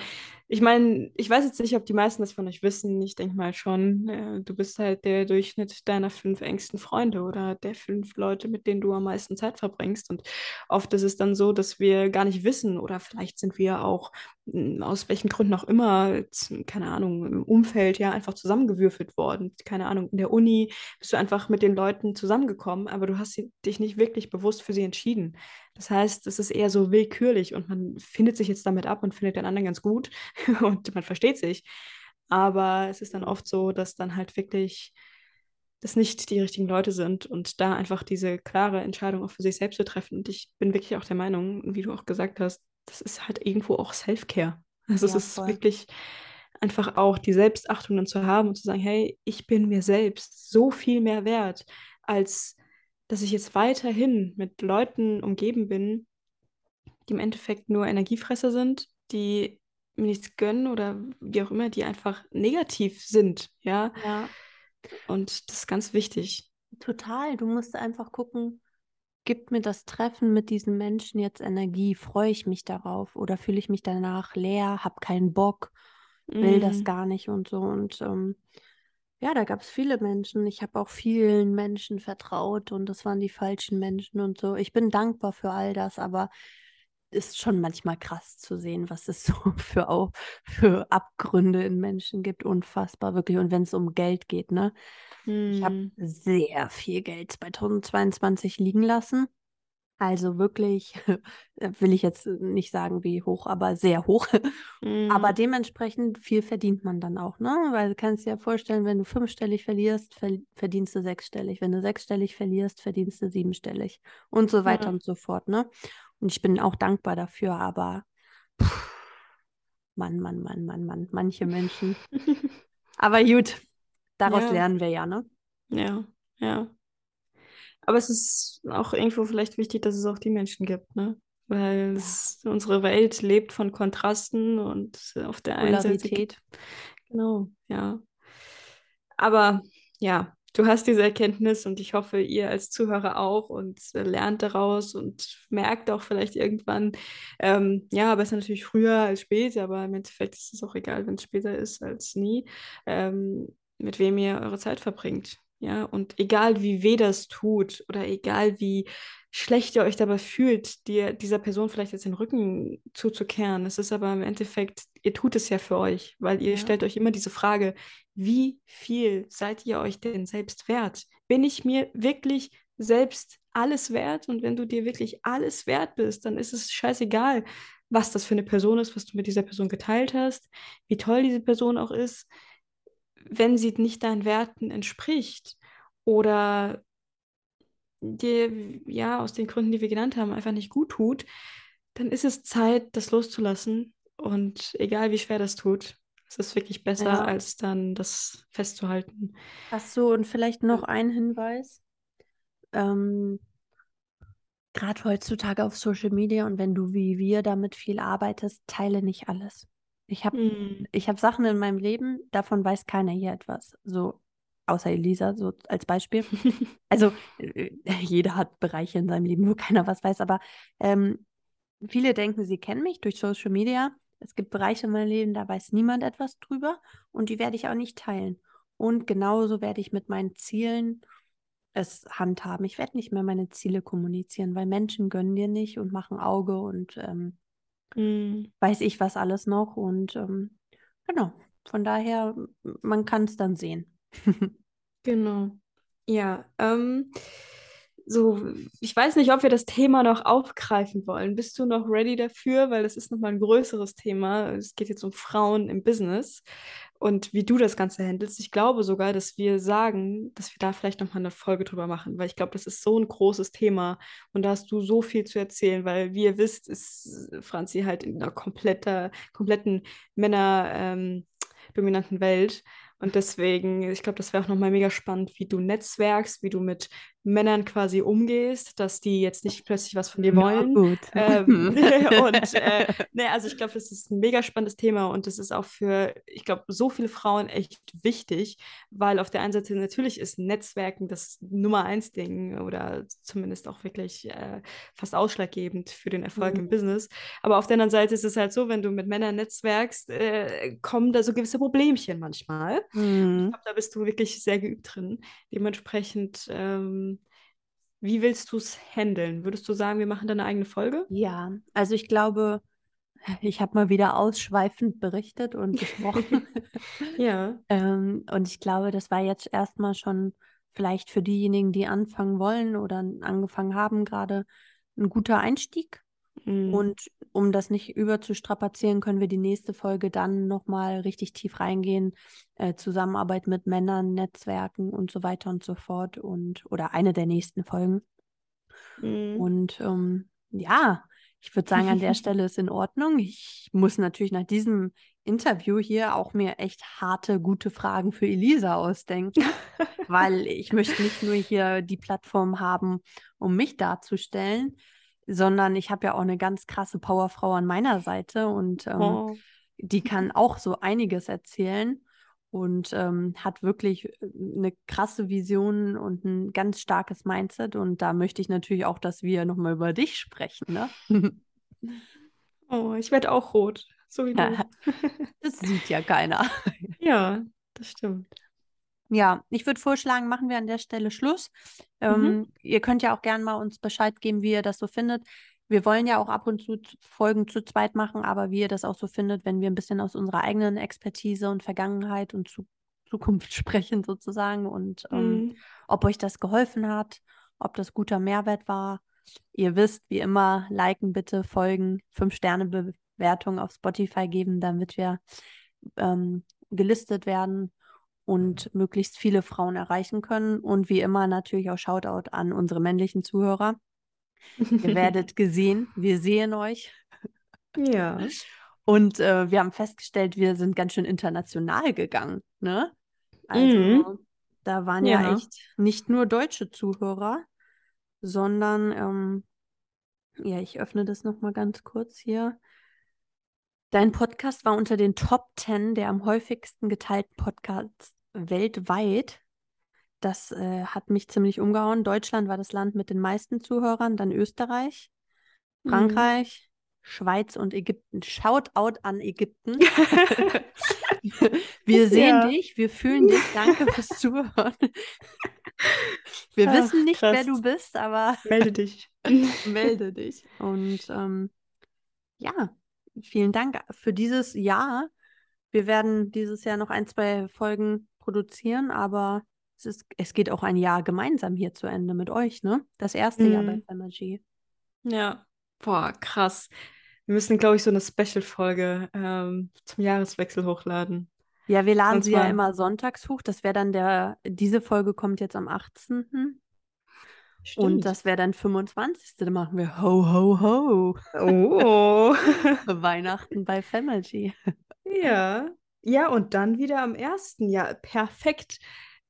ich meine, ich weiß jetzt nicht, ob die meisten das von euch wissen. Ich denke mal schon, äh, du bist halt der Durchschnitt deiner fünf engsten Freunde oder der fünf Leute, mit denen du am meisten Zeit verbringst. Und oft ist es dann so, dass wir gar nicht wissen oder vielleicht sind wir auch mh, aus welchen Gründen auch immer, keine Ahnung, im Umfeld ja einfach zusammengewürfelt worden. Keine Ahnung, in der Uni bist du einfach mit den Leuten zusammengekommen, aber du hast dich nicht wirklich bewusst für sie entschieden. Das heißt, es ist eher so willkürlich und man findet sich jetzt damit ab und findet den anderen ganz gut und man versteht sich. Aber es ist dann oft so, dass dann halt wirklich das nicht die richtigen Leute sind und da einfach diese klare Entscheidung auch für sich selbst zu treffen. Und ich bin wirklich auch der Meinung, wie du auch gesagt hast, das ist halt irgendwo auch Self-Care. Also es Ja, ist voll. wirklich einfach auch die Selbstachtung dann zu haben und zu sagen, hey, ich bin mir selbst so viel mehr wert, als dass ich jetzt weiterhin mit Leuten umgeben bin, die im Endeffekt nur Energiefresser sind, die mir nichts gönnen oder wie auch immer, die einfach negativ sind, ja. Ja, Und das ist ganz wichtig. total. Du musst einfach gucken, gibt mir das Treffen mit diesen Menschen jetzt Energie? Freue ich mich darauf oder fühle ich mich danach leer, habe keinen Bock, will das Mm, gar nicht und so. Und ähm, ja, da gab es viele Menschen. Ich habe auch vielen Menschen vertraut und das waren die falschen Menschen und so. Ich bin dankbar für all das, aber ist schon manchmal krass zu sehen, was es so für, Au- für Abgründe in Menschen gibt. Unfassbar, wirklich. Und wenn es um Geld geht, ne? Ich habe mm, sehr viel Geld 2022 liegen lassen Also wirklich, will ich jetzt nicht sagen, wie hoch, aber sehr hoch. Aber Mm, dementsprechend viel verdient man dann auch, ne? Weil du kannst dir ja vorstellen, wenn du fünfstellig verlierst, ver verdienst du sechsstellig. Wenn du sechsstellig verlierst, verdienst du siebenstellig. Und so weiter ja. und so fort, ne? Und ich bin auch dankbar dafür, aber pff, Mann, Mann, Mann, Mann, Mann, manche Menschen. Aber gut, daraus Ja, lernen wir ja, ne? ja, ja. Aber es ist auch irgendwo vielleicht wichtig, dass es auch die Menschen gibt, ne? Weil es, unsere Welt lebt von Kontrasten und auf der einen Seite Polarität. genau, ja. Aber ja, du hast diese Erkenntnis und ich hoffe, ihr als Zuhörer auch und lernt daraus und merkt auch vielleicht irgendwann, ähm, ja, besser natürlich früher als später, aber im Endeffekt ist es auch egal, wenn es später ist als nie, ähm, mit wem ihr eure Zeit verbringt. Ja, und egal wie weh das tut oder egal wie schlecht ihr euch dabei fühlt, dir, dieser Person vielleicht jetzt den Rücken zuzukehren, es ist aber im Endeffekt, ihr tut es ja für euch, weil ihr Ja. stellt euch immer diese Frage, wie viel seid ihr euch denn selbst wert? Bin ich mir wirklich selbst alles wert? Und wenn du dir wirklich alles wert bist, dann ist es scheißegal, was das für eine Person ist, was du mit dieser Person geteilt hast, wie toll diese Person auch ist, wenn sie nicht deinen Werten entspricht oder dir, ja, aus den Gründen, die wir genannt haben, einfach nicht gut tut, dann ist es Zeit, das loszulassen. Und egal wie schwer das tut, es ist wirklich besser, Ja. als dann das festzuhalten. Ach so, und vielleicht noch ein Hinweis. Ähm, gerade heutzutage auf Social Media und wenn du wie wir damit viel arbeitest, teile nicht alles. Ich habe ich hab Sachen in meinem Leben, davon weiß keiner hier etwas. So, außer Elisa, so als Beispiel. Also, äh, jeder hat Bereiche in seinem Leben, wo keiner was weiß, aber ähm, viele denken, sie kennen mich durch Social Media. Es gibt Bereiche in meinem Leben, da weiß niemand etwas drüber und die werde ich auch nicht teilen. Und genauso werde ich mit meinen Zielen es handhaben. Ich werde nicht mehr meine Ziele kommunizieren, weil Menschen gönnen dir nicht und machen Auge und ähm, Hm. weiß ich was alles noch. Und ähm, genau, von daher, man kann es dann sehen. Genau. Ja, ähm, so, ich weiß nicht, ob wir das Thema noch aufgreifen wollen. Bist du noch ready dafür? Weil das ist nochmal ein größeres Thema. Es geht jetzt um Frauen im Business und wie du das Ganze handelst. Ich glaube sogar, dass wir sagen, dass wir da vielleicht nochmal eine Folge drüber machen, weil ich glaube, das ist so ein großes Thema und da hast du so viel zu erzählen, weil wie ihr wisst, ist Franzi halt in einer kompletter, kompletten Männer, ähm, Welt. Und deswegen, ich glaube, das wäre auch nochmal mega spannend, wie du netzwerkst, wie du mit Männern quasi umgehst, dass die jetzt nicht plötzlich was von dir wollen. gut. Ähm, und äh, ne, also ich glaube, das ist ein mega spannendes Thema und das ist auch für, ich glaube, so viele Frauen echt wichtig, weil auf der einen Seite natürlich ist Netzwerken das Nummer eins Ding oder zumindest auch wirklich äh, fast ausschlaggebend für den Erfolg im Mhm. Business. Aber auf der anderen Seite ist es halt so, wenn du mit Männern netzwerkst, äh, kommen da so gewisse Problemchen manchmal. Ich Mhm. glaube, da bist du wirklich sehr geübt drin. Dementsprechend, ähm, wie willst du es handeln? Würdest du sagen, wir machen da eine eigene Folge? Ja, also ich glaube, ich habe mal wieder ausschweifend berichtet und gesprochen. Ja. Ähm, und ich glaube, das war jetzt erstmal schon vielleicht für diejenigen, die anfangen wollen oder angefangen haben, gerade ein guter Einstieg. Mm, Und um das nicht überzustrapazieren, können wir die nächste Folge dann nochmal richtig tief reingehen. Äh, Zusammenarbeit mit Männern, Netzwerken und so weiter und so fort. Und oder eine der nächsten Folgen. mm. Und ähm, ja, ich würde sagen, an der Stelle ist in Ordnung. Ich muss natürlich nach diesem Interview hier auch mir echt harte, gute Fragen für Elisa ausdenken, weil ich möchte nicht nur hier die Plattform haben, um mich darzustellen, sondern ich habe ja auch eine ganz krasse Powerfrau an meiner Seite und ähm, Oh. die kann auch so einiges erzählen und ähm, hat wirklich äh, eine krasse Vision und ein ganz starkes Mindset. Und da möchte ich natürlich auch, dass wir nochmal über dich sprechen, ne? Oh, ich werde auch rot, so wie du. Das sieht ja keiner. Ja, das stimmt. Ja, ich würde vorschlagen, machen wir an der Stelle Schluss. Mhm. Ähm, ihr könnt ja auch gerne mal uns Bescheid geben, wie ihr das so findet. Wir wollen ja auch ab und zu Folgen zu zweit machen, aber wie ihr das auch so findet, wenn wir ein bisschen aus unserer eigenen Expertise und Vergangenheit und zu Zukunft sprechen sozusagen und ähm, Mm. ob euch das geholfen hat, ob das guter Mehrwert war. ihr wisst, wie immer, liken bitte, folgen, 5-Sterne-Bewertung auf Spotify geben, damit wir ähm, gelistet werden und möglichst viele Frauen erreichen können. Und wie immer natürlich auch Shoutout an unsere männlichen Zuhörer. Ihr werdet gesehen, wir sehen euch. Ja. Und äh, wir haben festgestellt, wir sind ganz schön international gegangen. Ne? Also Mhm. da waren ja. Ja. echt nicht nur deutsche Zuhörer, sondern ähm, ja, ich öffne das nochmal ganz kurz hier. Dein Podcast war unter den Top 10 der am häufigsten geteilten Podcasts weltweit. Das äh, hat mich ziemlich umgehauen. Deutschland war das Land mit den meisten Zuhörern, dann Österreich, Mhm. Frankreich, Schweiz und Ägypten. Shoutout an Ägypten. Wir sehen Ja. dich, wir fühlen dich. Danke fürs Zuhören. Wir Ach, wissen nicht, wer krass. du bist, aber Melde dich. melde dich. Und ähm, ja, vielen Dank für dieses Jahr. Wir werden dieses Jahr noch ein, zwei Folgen produzieren, aber es, ist, es geht auch ein Jahr gemeinsam hier zu Ende mit euch, ne? Das erste Jahr bei Mhm. Femergy. Ja. Boah, krass. Wir müssen, glaube ich, so eine Special-Folge ähm, zum Jahreswechsel hochladen. Ja, wir laden sie ja immer sonntags hoch. Das wäre dann der, diese Folge kommt jetzt am 18. Und das wäre dann 25. Dann machen wir ho, ho, ho. Oh. Weihnachten bei Femergy. Ja. Ja, und dann wieder am ersten Jahr. Perfekt.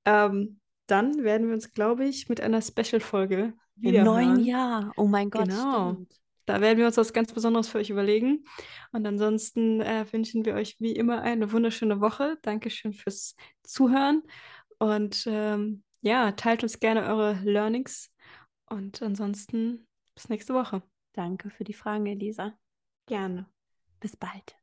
Ähm, dann werden wir uns, glaube ich, mit einer Special-Folge Im wieder neuen hören. Jahr. Oh mein Gott, Genau. stimmt. Da werden wir uns was ganz Besonderes für euch überlegen. Und ansonsten äh, wünschen wir euch wie immer eine wunderschöne Woche. Dankeschön fürs Zuhören. Und ähm, ja, teilt uns gerne eure Learnings. Und ansonsten bis nächste Woche. Danke für die Fragen, Elisa. Gerne. Bis bald.